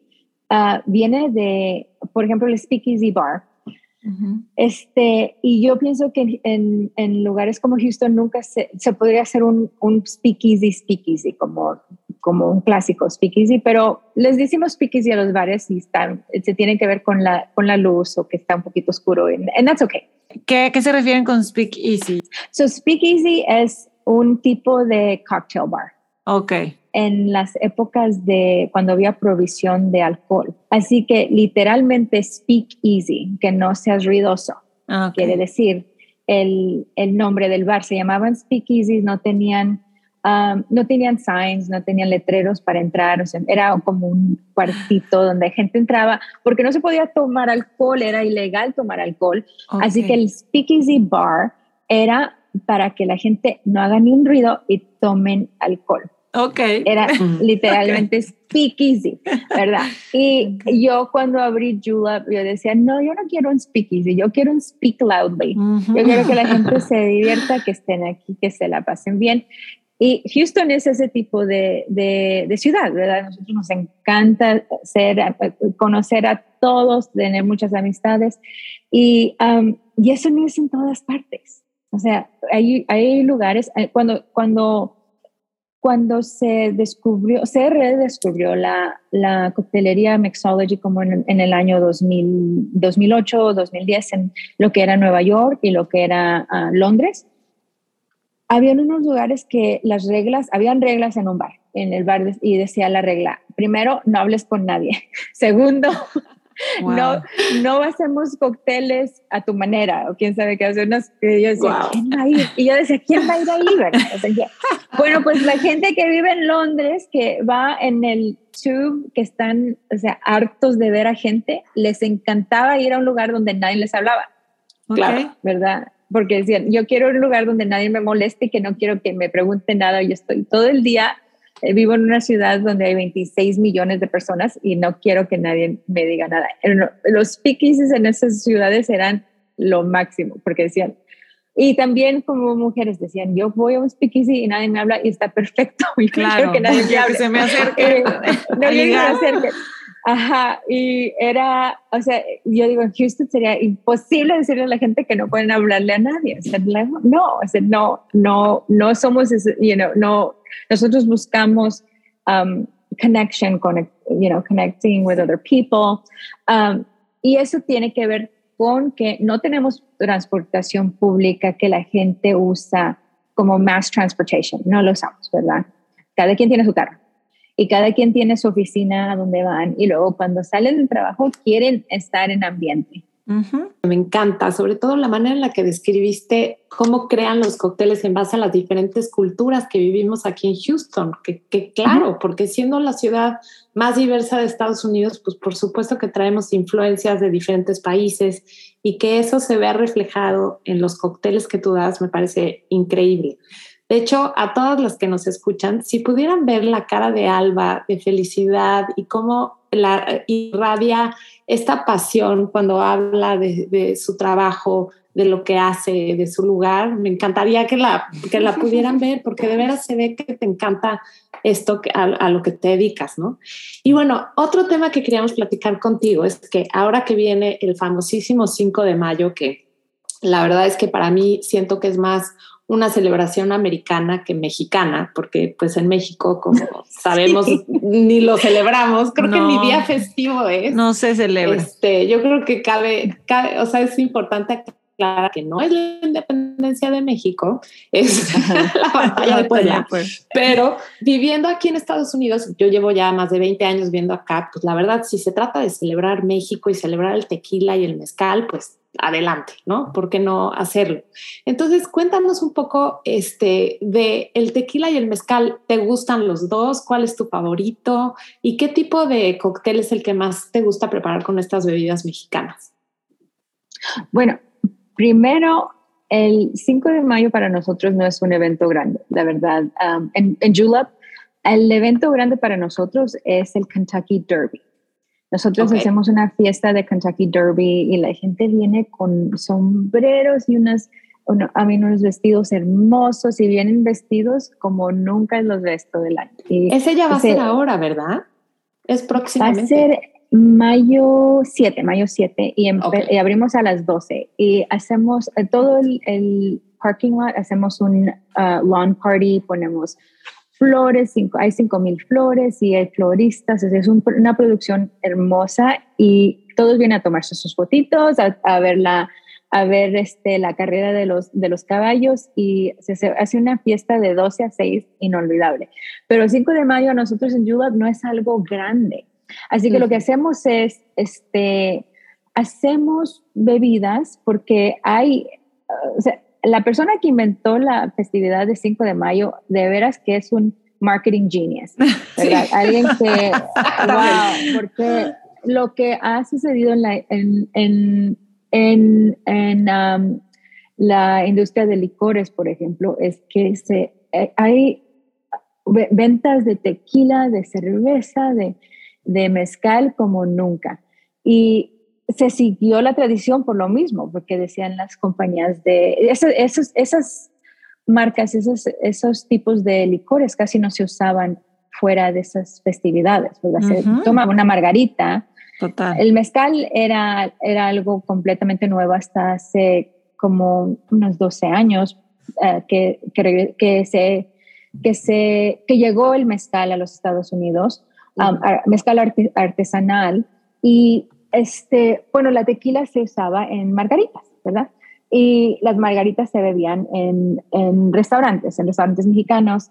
uh, viene de, por ejemplo, el speakeasy bar. Este, y yo pienso que en, en, lugares como Houston nunca se, se podría hacer un, un speakeasy, speakeasy, como, como un clásico speakeasy, pero les decimos speakeasy a los bares y están, se tienen que ver con la, con la luz o que está un poquito oscuro, and, that's okay. ¿Qué, ¿Qué se refieren con speakeasy? So speakeasy es un tipo de cocktail bar. Ok en las épocas de cuando había provisión de alcohol. Así que literalmente speak easy, que no seas ruidoso. Ah, Quiere decir, el, el, nombre del bar se llamaban speak easy, no tenían, um, no tenían signs, no tenían letreros para entrar, o sea, era como un cuartito donde gente entraba, porque no se podía tomar alcohol, era ilegal tomar alcohol. Así que el speak easy bar era para que la gente no haga ni un ruido y tomen alcohol. Ok. Era literalmente speak easy, ¿verdad? Y yo cuando abrí Julep, yo decía, no, yo no quiero un speak easy, yo quiero un speak loudly. Yo quiero que la gente se divierta, que estén aquí, que se la pasen bien. Y Houston es ese tipo de, de, ciudad, ¿verdad? Nosotros nos encanta ser, conocer a todos, tener muchas amistades y, um, y eso no es en todas partes. O sea, hay, hay lugares, eh, cuando, cuando cuando se descubrió, se redescubrió la, la coctelería Mixology como en, el año 2000, 2008 o 2010 en lo que era Nueva York y lo que era ah, Londres, habían unos lugares que las reglas, habían reglas en un bar, en el bar y decía la regla, primero, no hables con nadie. Segundo, no, no hacemos cócteles a tu manera, o quién sabe qué hacer. Y yo decía, ¿quién va a ir? Y yo decía, ¿quién va a ir ahí? bueno, pues la gente que vive en Londres, que va en el tube, que están, o sea, hartos de ver a gente, les encantaba ir a un lugar donde nadie les hablaba. Claro, ¿verdad? Porque decían, yo quiero un lugar donde nadie me moleste, que no quiero que me pregunte nada, yo estoy todo el día vivo en una ciudad donde hay 26 millones de personas y no quiero que nadie me diga nada. Los speakeasies en esas ciudades eran lo máximo, porque decían, y también como mujeres decían, yo voy a un speakeasy y nadie me habla y está perfecto. Y claro, que nadie me hable. se me acerque. no se me acerque. Ajá, y era, o sea, yo digo, en Houston sería imposible decirle a la gente que no pueden hablarle a nadie. O sea, no, o sea, no, no, no somos, you know, no, nosotros buscamos um, connection, con, you know, connecting with other people. Um, y eso tiene que ver con que no tenemos transportación pública que la gente usa como mass transportation. No lo usamos, ¿verdad? Cada quien tiene su carro y cada quien tiene su oficina a donde van y luego cuando salen del trabajo quieren estar en ambiente. Me encanta, sobre todo la manera en la que describiste cómo crean los cócteles en base a las diferentes culturas que vivimos aquí en Houston, que, claro, porque siendo la ciudad más diversa de Estados Unidos, pues por supuesto que traemos influencias de diferentes países y que eso se vea reflejado en los cócteles que tú das me parece increíble. De hecho, a todas las que nos escuchan, si pudieran ver la cara de Alba de felicidad y cómo la irradia esta pasión cuando habla de, su trabajo, de lo que hace, de su lugar. Me encantaría que la, que la pudieran ver porque de veras se ve que te encanta esto a, a, lo que te dedicas, ¿no? Y bueno, otro tema que queríamos platicar contigo es que ahora que viene el famosísimo 5 de mayo, que la verdad es que para mí siento que es más una celebración americana que mexicana, porque pues en México, como sabemos, ni lo celebramos. Creo que mi día festivo es. No se celebra. Este, yo creo que cabe, cabe, o sea, es importante aclarar que no es la independencia independencia de México es la batalla de Puebla. Pero viviendo aquí en Estados Unidos, yo llevo ya más de 20 años viendo acá, pues la verdad, si se trata de celebrar México y celebrar el tequila y el mezcal, pues adelante, ¿no? ¿Por qué no hacerlo? Entonces, cuéntanos un poco este, de el tequila y el mezcal. ¿Te gustan los dos? ¿Cuál es tu favorito? ¿Y qué tipo de cóctel es el que más te gusta preparar con estas bebidas mexicanas? Bueno, primero, el 5 de mayo para nosotros no es un evento grande, la verdad. Um, en, en Julep, el evento grande para nosotros es el Kentucky Derby. Nosotros hacemos una fiesta de Kentucky Derby y la gente viene con sombreros y unas, a mí unos vestidos hermosos y vienen vestidos como nunca los ves todo el año. ese ya va a ser ahora, ¿verdad? Es próximamente. Va a ser mayo 7, mayo 7 y, y, abrimos a las 12 y hacemos eh, todo el, parking lot, hacemos un uh, lawn party, ponemos flores, cinco, hay cinco mil flores y hay floristas, es, una producción hermosa y todos vienen a tomarse sus fotitos, a, ver la a ver este, la carrera de los, de los caballos y se, hace una fiesta de 12 a 6 inolvidable. Pero el 5 de mayo nosotros en Julep no es algo grande. Así que lo que hacemos es, este, hacemos bebidas porque hay, la persona que inventó la festividad de 5 de mayo, de veras que es un marketing genius, ¿verdad? Alguien que, wow, porque lo que ha sucedido en la, en, en, en, um, la industria de licores, por ejemplo, es que se, eh, hay ventas de tequila, de cerveza, de, de mezcal como nunca. Y se siguió la tradición por lo mismo, porque decían las compañías de esas marcas, esos, esos tipos de licores casi no se usaban fuera de esas festividades, Se tomaba una margarita. Total. El mezcal era, era algo completamente nuevo hasta hace como unos 12 años eh, que, que, se, que, se, que llegó el mezcal a los Estados Unidos, mezcal artesanal, y este, bueno, la tequila se usaba en margaritas, ¿verdad? Y las margaritas se bebían en, en restaurantes, en restaurantes mexicanos,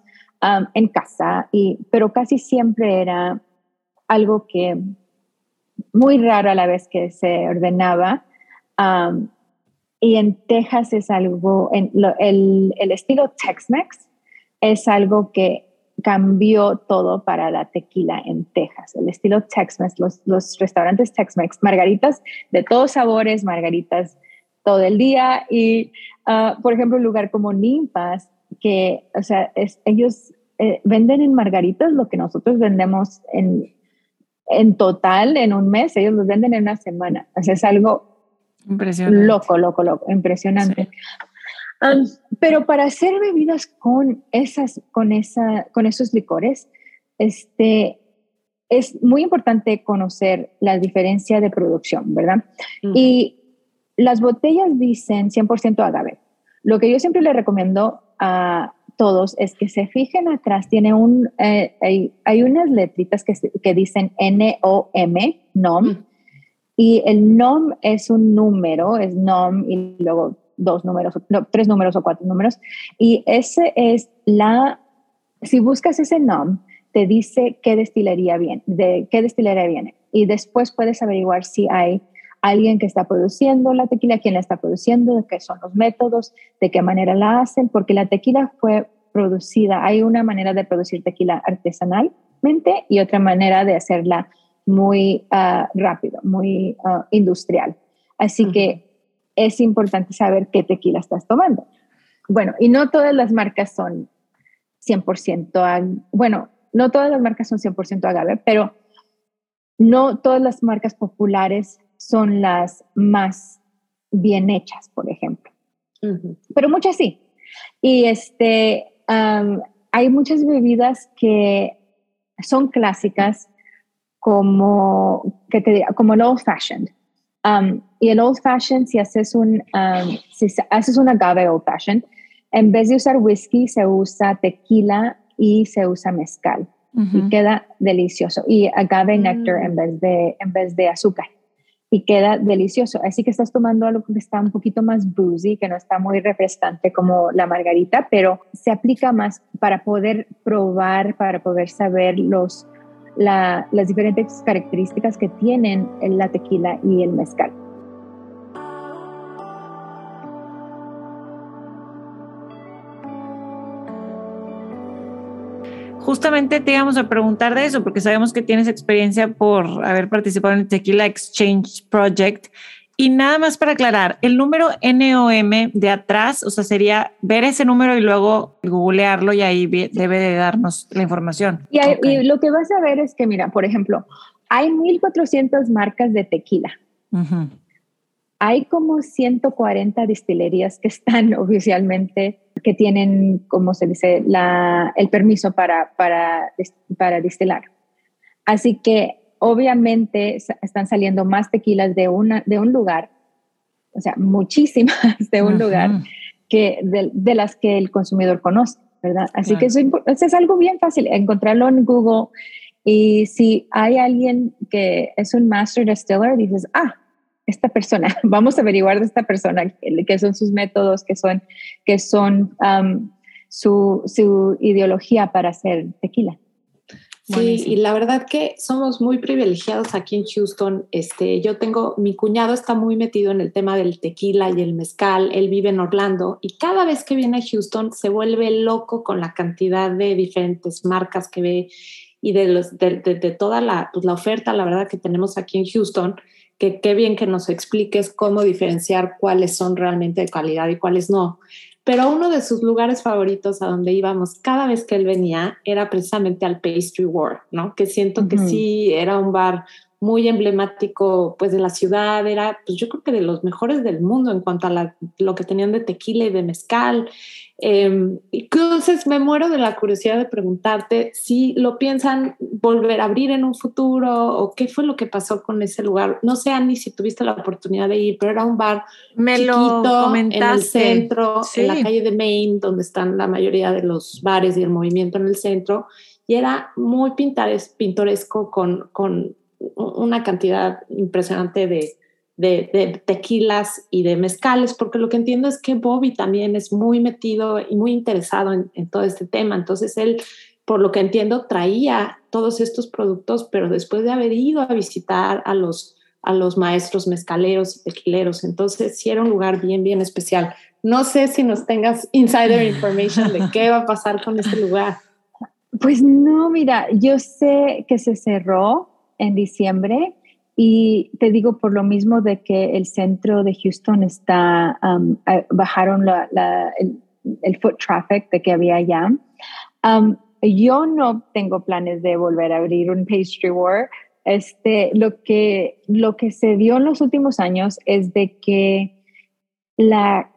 en casa, y, pero casi siempre era algo que muy raro a la vez que se ordenaba. y en Texas es algo, en el, el estilo Tex-Mex es algo que cambió todo para la tequila en Texas. El estilo Tex-Mex, los, los restaurantes Tex-Mex, margaritas de todos sabores, margaritas todo el día. Y, uh, por ejemplo, un lugar como Nimpas, que, o sea, ellos eh, venden en margaritas lo que nosotros vendemos en, en total en un mes, ellos los venden en una semana. O sea, es algo Impresionante. loco, loco, loco, impresionante pero para hacer bebidas con, esas, con, esa, con esos licores, este, es muy importante conocer la diferencia de producción, ¿verdad? Y las botellas dicen 100% agave. Lo que yo siempre le recomiendo a todos es que se fijen atrás, tiene un, eh, hay, unas letritas que, que dicen N-O-M, NOM, y el NOM es un número, es NOM y luego dos números, tres números o cuatro números. Y ese es la, si buscas ese nom, te dice qué destilería viene, de qué destilería viene. Y después puedes averiguar si hay alguien que está produciendo la tequila, quién la está produciendo, qué son los métodos, de qué manera la hacen, porque la tequila fue producida, hay una manera de producir tequila artesanalmente y otra manera de hacerla muy ah, rápido, muy ah, industrial. Así que es importante saber qué tequila estás tomando. Bueno, y no todas las marcas son 100%, bueno, no todas las marcas son 100% agave, pero no todas las marcas populares son las más bien hechas, por ejemplo. Pero muchas sí. Y este, hay muchas bebidas que son clásicas como, que te, como el old fashioned. Um, y el old fashioned, si haces un, um, si haces un agave old fashioned, en vez de usar whisky, se usa tequila y se usa mezcal. Y queda delicioso. Y agave mm. nectar en vez de, en vez de azúcar. y queda delicioso. Así que estás tomando algo que está un poquito más boozy, que no está muy refrescante como la margarita, pero se aplica más para poder probar, para poder saber los, las diferentes características que tienen la tequila y el mezcal. Justamente te íbamos a preguntar de eso, porque sabemos que tienes experiencia por haber participado en el Tequila Exchange Project. Y nada más para aclarar, el número NOM de atrás, o sea, sería ver ese número y luego googlearlo y ahí debe de darnos la información. Y, lo que vas a ver es que, mira, por ejemplo, hay 1.400 marcas de tequila. Hay como 140 distillerías que están oficialmente que tienen, como se dice, la, el permiso para, para, para destilar. Así que obviamente están saliendo más tequilas de, una, de un lugar, o sea, muchísimas de un lugar que de, de, las que el consumidor conoce, ¿verdad? Así que eso, eso, es algo bien fácil, encontrarlo en Google. Y si hay alguien que es un master distiller, dices, ah, esta persona, vamos a averiguar de esta persona qué son sus métodos, qué son, qué son um, su, su, ideología para hacer tequila. Sí, y la verdad que somos muy privilegiados aquí en Houston. Este, yo tengo, mi cuñado está muy metido en el tema del tequila y el mezcal. Él vive en Orlando y cada vez que viene a Houston se vuelve loco con la cantidad de diferentes marcas que ve y de, los, de, de, toda la, pues, la oferta, la verdad, que tenemos aquí en Houston que qué bien que nos expliques cómo diferenciar cuáles son realmente de calidad y cuáles no. Pero uno de sus lugares favoritos a donde íbamos cada vez que él venía era precisamente al Pastry War, ¿no? Que siento que sí era un bar muy emblemático pues de la ciudad, era pues yo creo que de los mejores del mundo en cuanto a lo que tenían de tequila y de mezcal. Eh, entonces me muero de la curiosidad de preguntarte si lo piensan volver a abrir en un futuro o qué fue lo que pasó con ese lugar. No sé, ni si tuviste la oportunidad de ir, pero era un bar me lo en el centro, en la calle de Main, donde están la mayoría de los bares y el movimiento en el centro. Y era muy pintoresco con, con una cantidad impresionante de, de, tequilas y de mezcales, porque lo que entiendo es que Bobby también es muy metido y muy interesado en, todo este tema. Entonces él, por lo que entiendo, traía todos estos productos, pero después de haber ido a visitar a los, a los maestros mezcaleros y tequileros. Entonces sí era un lugar bien, bien especial. No sé si nos tengas insider information de qué va a pasar con este lugar. Pues no, mira, yo sé que se cerró en diciembre y te digo por lo mismo de que el centro de Houston está, um, bajaron el, foot traffic de que había allá. Um, yo no tengo planes de volver a abrir un pastry war. Este, lo, que, lo que se dio en los últimos años es de que la,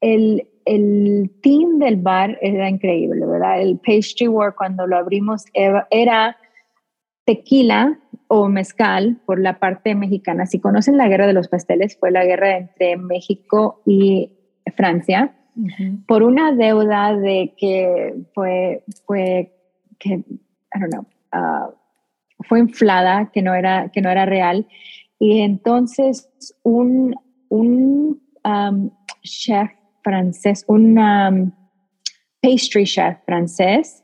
el, el team del bar era increíble, ¿verdad? El pastry war cuando lo abrimos era tequila o mezcal por la parte mexicana. Si conocen la guerra de los pasteles, fue la guerra entre México y Francia por una deuda de que fue, fue que, I don't know, uh, fue inflada, que no era, que no era real. Y entonces un, un um, chef francés, un um, pastry chef francés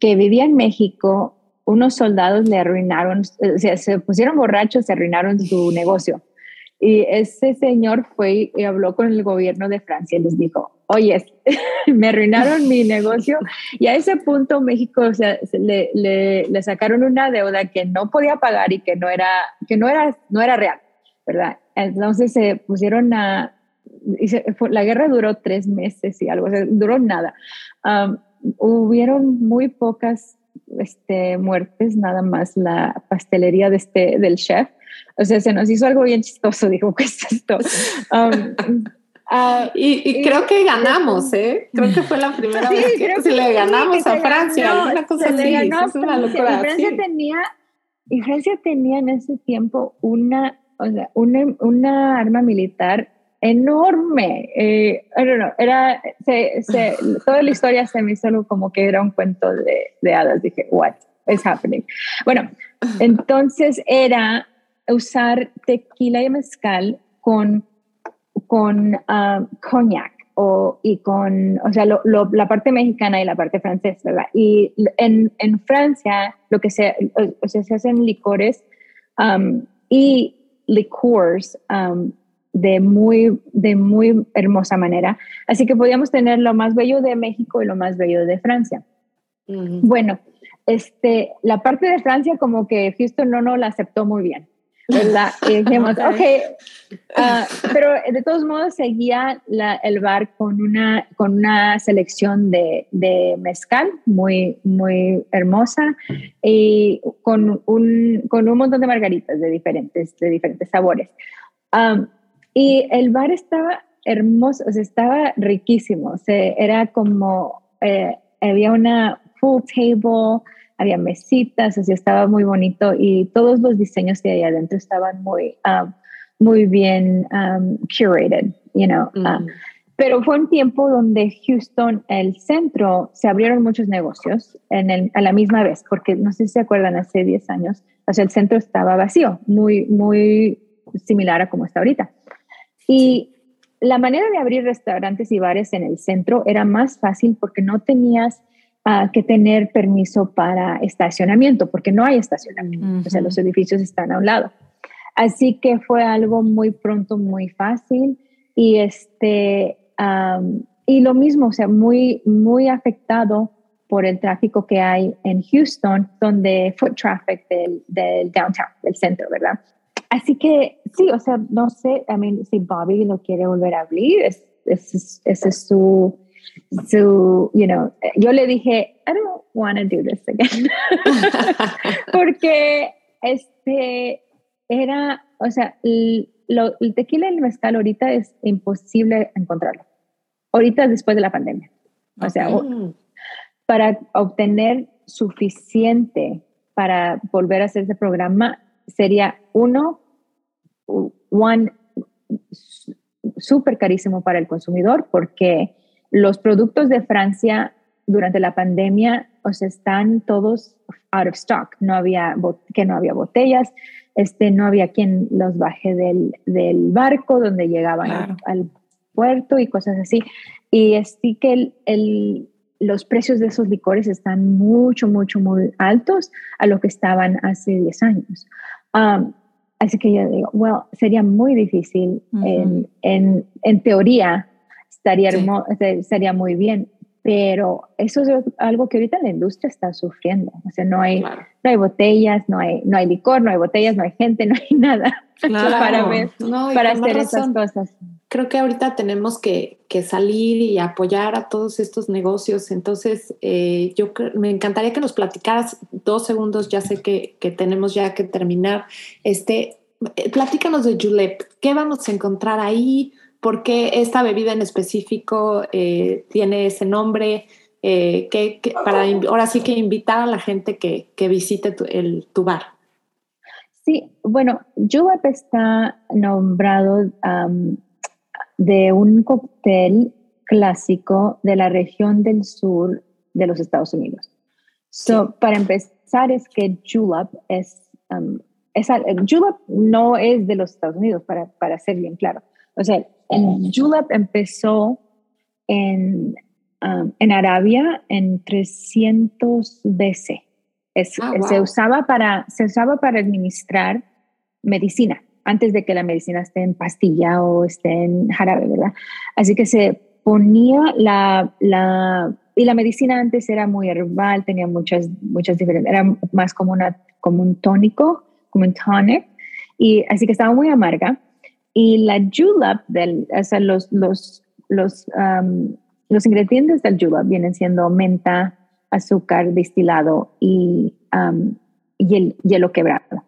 que vivía en México, unos soldados le arruinaron, o sea, se pusieron borrachos, se arruinaron su negocio. Y ese señor fue y habló con el gobierno de Francia y les dijo, oye, me arruinaron mi negocio. Y a ese punto México o sea, le, le, sacaron una deuda que no podía pagar y que no era, que no era, no era real, ¿verdad? Entonces se pusieron a... la guerra duró tres meses y algo, o sea, duró nada. Um, hubieron muy pocas este, muertes, nada más la pastelería de este, del chef. O sea, se nos hizo algo bien chistoso, dijo, ¿qué es esto? Um, ah, y, creo que ganamos, ¿eh? Creo que fue la primera vez que, le ganamos a Francia, alguna cosa así. es una locura. Y Francia, tenía, y Francia tenía en ese tiempo una, o sea, una, una arma militar enorme. Eh, era, toda la historia se me hizo como que era un cuento de, de hadas. Dije, what is happening? Bueno, entonces era, usar tequila y mezcal con, con uh, cognac o, y con, o sea, la parte mexicana y la parte francesa, ¿verdad? Y en, en Francia lo que se, o sea, se hacen licores um, y licores um, de, muy, de muy hermosa manera. Así que podíamos tener lo más bello de México y lo más bello de Francia. Bueno, este, la parte de Francia como que Houston no, no la aceptó muy bien. ¿verdad? Y dijimos, ok, ah, pero de todos modos seguía la, el bar con una, con una selección de, de, mezcal muy, muy hermosa y con un, con un montón de margaritas de diferentes, de diferentes sabores. Y el bar estaba hermoso, o sea, estaba riquísimo, o sea, era como, eh, había una full table, había mesitas, así estaba muy bonito y todos los diseños que hay adentro estaban muy, um, muy bien um, curated, you know. Uh, pero fue un tiempo donde Houston, el centro, se abrieron muchos negocios en el, a la misma vez, porque no sé si se acuerdan, hace 10 años, o sea, el centro estaba vacío, muy, muy similar a como está ahorita. Y la manera de abrir restaurantes y bares en el centro era más fácil porque no tenías que tener permiso para estacionamiento, porque no hay estacionamiento, o sea, los edificios están a un lado. Así que fue algo muy pronto, muy fácil y este y lo mismo, o sea, muy muy afectado por el tráfico que hay en Houston, donde foot traffic del, del downtown, del centro, ¿verdad? Así que sí, o sea, no sé, I mean, si Bobby lo quiere volver a abrir, ese es, es, su So, you know, yo le dije, I don't want to do this again. Porque este era, o sea, lo, el tequila y el mezcal ahorita es imposible encontrarlo. Ahorita después de la pandemia. O sea, para obtener suficiente para volver a hacer ese programa sería uno, one, súper carísimo para el consumidor porque los productos de Francia durante la pandemia o están todos out of stock. No había, que no había botellas, este, no había quien los baje del, del barco donde llegaban al, puerto y cosas así. Y así que el, el, los precios de esos licores están mucho, mucho, muy altos a lo que estaban hace 10 años. Um, así que yo digo, well, sería muy difícil en, en, en teoría estaría, estaría muy bien. Pero eso es algo que ahorita la industria está sufriendo. O sea, no hay, no hay botellas, no hay, no hay licor, no hay botellas, no hay gente, no hay nada para, ver, para hacer esas cosas. Creo que ahorita tenemos que, que, salir y apoyar a todos estos negocios. Entonces, eh, yo me encantaría que nos platicaras dos segundos. Ya sé que, que tenemos ya que terminar. Este, eh, platícanos de Julep. ¿Qué vamos a encontrar ahí? por qué esta bebida en específico eh, tiene ese nombre, eh, que, para ahora sí que invitar a la gente que, visite tu, el, tu bar. Sí, bueno, Julep está nombrado de un cóctel clásico de la región del sur de los Estados Unidos. So, Para empezar, es que Julep es, es, julep no es de los Estados Unidos, para, para ser bien claro. O sea, en Julep empezó en, um, en Arabia en 300 BC. Ah, se, usaba para, se usaba para administrar medicina, antes de que la medicina esté en pastilla o esté en jarabe, ¿verdad? Así que se ponía la, la y la medicina antes era muy herbal, tenía muchas, muchas diferentes, era más como, una, como un tónico, como un tonic, y así que estaba muy amarga. Y la julep, del, o sea, los, los, los, los ingredientes del julep vienen siendo menta, azúcar destilado y, y el hielo quebrado.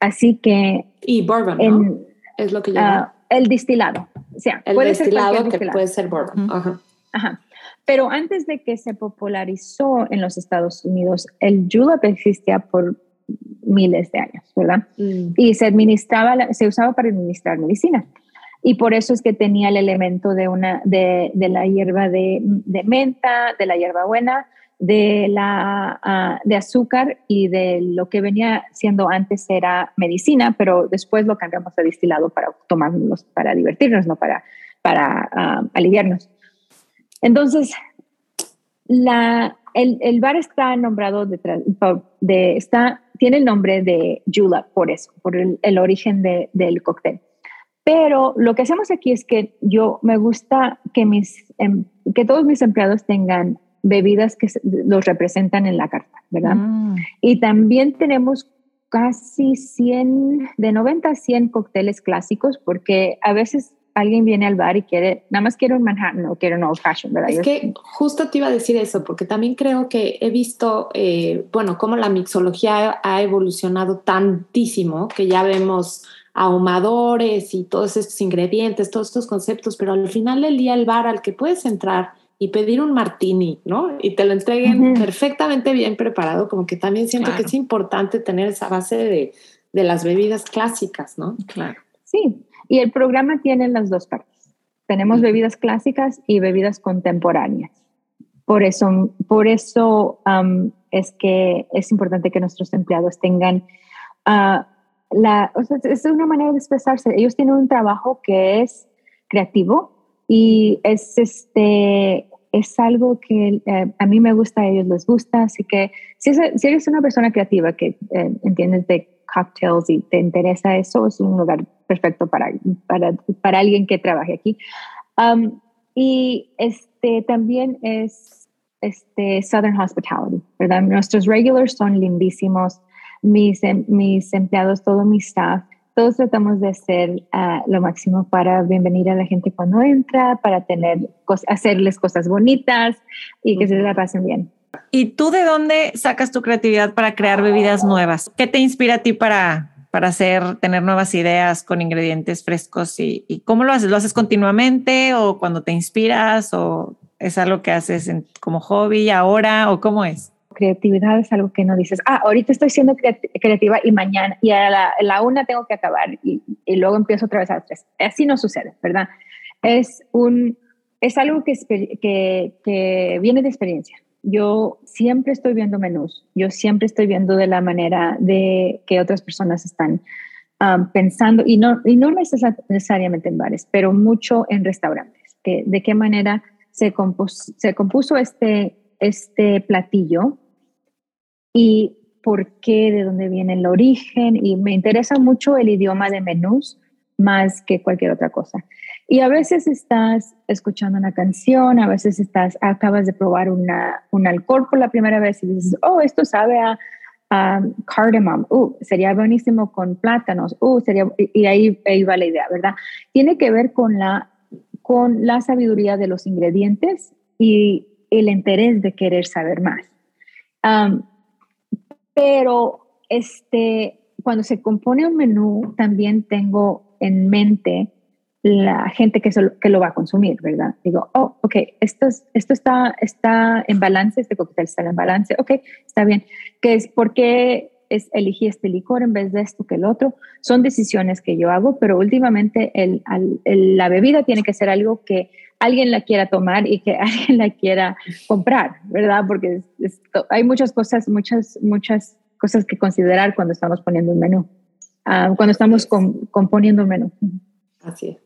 Así que... Y bourbon, ¿no? Es lo que llama. Uh, el destilado. O sea, el puede destilado ser que puede ser bourbon. Ajá. Ajá. Pero antes de que se popularizó en los Estados Unidos, el julep existía por miles de años, ¿verdad? Mm. Y se administraba, se usaba para administrar medicina. Y por eso es que tenía el elemento de, una, de, de la hierba de, de, menta, de la hierba buena, de, la, ah, de azúcar y de lo que venía siendo antes era medicina, pero después lo cambiamos a destilado para tomarnos, para divertirnos, no para, para ah, aliviarnos. Entonces, la, el, el, bar está nombrado de, de, está, tiene el nombre de Jula por eso, por el, el origen de, del cóctel. Pero lo que hacemos aquí es que yo me gusta que, mis, em, que todos mis empleados tengan bebidas que los representan en la carta, ¿verdad? Mm. Y también tenemos casi 100, de 90 a 100 cócteles clásicos, porque a veces alguien viene al bar y quiere, nada más quiere un Manhattan o quiere un Old Fashion, ¿verdad? Es que justo te iba a decir eso, porque también creo que he visto, eh, bueno, cómo la mixología ha evolucionado tantísimo que ya vemos ahumadores y todos estos ingredientes, todos estos conceptos, pero al final del día el bar al que puedes entrar y pedir un martini, ¿no? Y te lo entreguen perfectamente bien preparado, como que también siento que es importante tener esa base de, de, las bebidas clásicas, ¿no? Claro. Sí, y el programa tiene las dos partes. Tenemos bebidas clásicas y bebidas contemporáneas. Por eso, por eso es que es importante que nuestros empleados tengan uh, la, o sea, es una manera de expresarse. Ellos tienen un trabajo que es creativo y es este es algo que eh, a mí me gusta, a ellos les gusta, así que si, si eres una persona creativa que eh, entiendes de cocktails y te interesa eso, es un lugar perfecto para, para, para alguien que trabaje aquí. Um, y este también es este Southern Hospitality, ¿verdad? Nuestros regulars son lindísimos, mis, em, mis empleados, todo mi staff todos tratamos de hacer ah, lo máximo para bienvenir a la gente cuando entra, para tener, hacerles cosas bonitas y que se la pasen bien. ¿Y tú de dónde sacas tu creatividad para crear bebidas nuevas? ¿Qué te inspira a ti para, para hacer, tener nuevas ideas con ingredientes frescos? ¿Y, y cómo lo haces? ¿Lo haces continuamente o cuando te inspiras o es algo que haces como hobby ahora o cómo es? Creatividad es algo que no dices, ah, ahorita estoy siendo creativa y mañana, y a la, una tengo que acabar y, luego empiezo otra vez a las tres. Así no sucede, ¿verdad? Es, un, es algo que, que, que viene de experiencia. Yo siempre estoy viendo menús, yo siempre estoy viendo de la manera de que otras personas están um, pensando, y no, y no necesariamente en bares, pero mucho en restaurantes, que de qué manera se, se compuso este, este platillo y por qué, de dónde viene el origen. Y me interesa mucho el idioma de menús más que cualquier otra cosa. Y a veces estás escuchando una canción, a veces estás, acabas de probar una, un alcohol por la primera vez y dices, oh, esto sabe a, cardamom, uh, sería buenísimo con plátanos, uh, sería, y ahí, ahí va la idea, ¿verdad? Tiene que ver con la, con la sabiduría de los ingredientes y el interés de querer saber más. pero este, cuando se compone un menú, también tengo en mente la gente que, que lo va a consumir, ¿verdad? Digo, oh, ok, esto, esto está, está en balance, este cóctel está en balance, ok, está bien. ¿Qué es? ¿Por qué es, elegí este licor en vez de esto que el otro? Son decisiones que yo hago, pero últimamente el, la bebida tiene que ser algo que alguien la quiera tomar y que alguien la quiera comprar, ¿verdad? Porque hay muchas cosas, muchas, muchas cosas que considerar cuando estamos poniendo un menú, ah, cuando estamos componiendo un menú. Así es.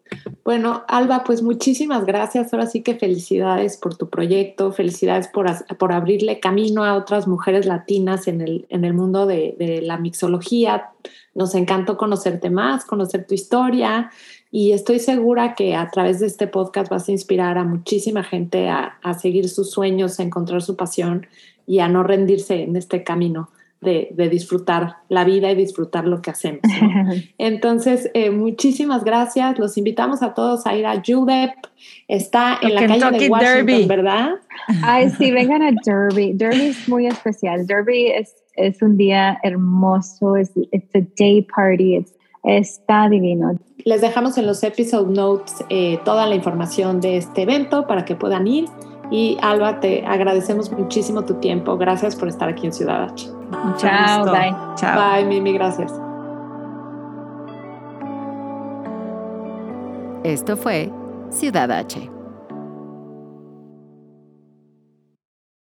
Bueno, Alba, pues muchísimas gracias. Ahora sí que felicidades por tu proyecto, felicidades por, por abrirle camino a otras mujeres latinas en el, en el mundo de, de la mixología. Nos encantó conocerte más, conocer tu historia y estoy segura que a través de este podcast vas a inspirar a muchísima gente a, seguir sus sueños, a encontrar su pasión y a no rendirse en este camino de, disfrutar la vida y disfrutar lo que hacemos. Entonces, eh, muchísimas gracias. Los invitamos a todos a ir a Julep. Está en la calle de Washington, ¿verdad? Ay, sí, vengan a Derby. Derby es muy especial. Derby es, es un día hermoso. Es it's a day party. It's Está divino. Les dejamos en los episode notes eh, toda la información de este evento para que puedan ir. Y Alba, te agradecemos muchísimo tu tiempo. Gracias por estar aquí en Ciudad H. Chao, bye. Chao. Bye, Mimi, gracias. Esto fue Ciudad H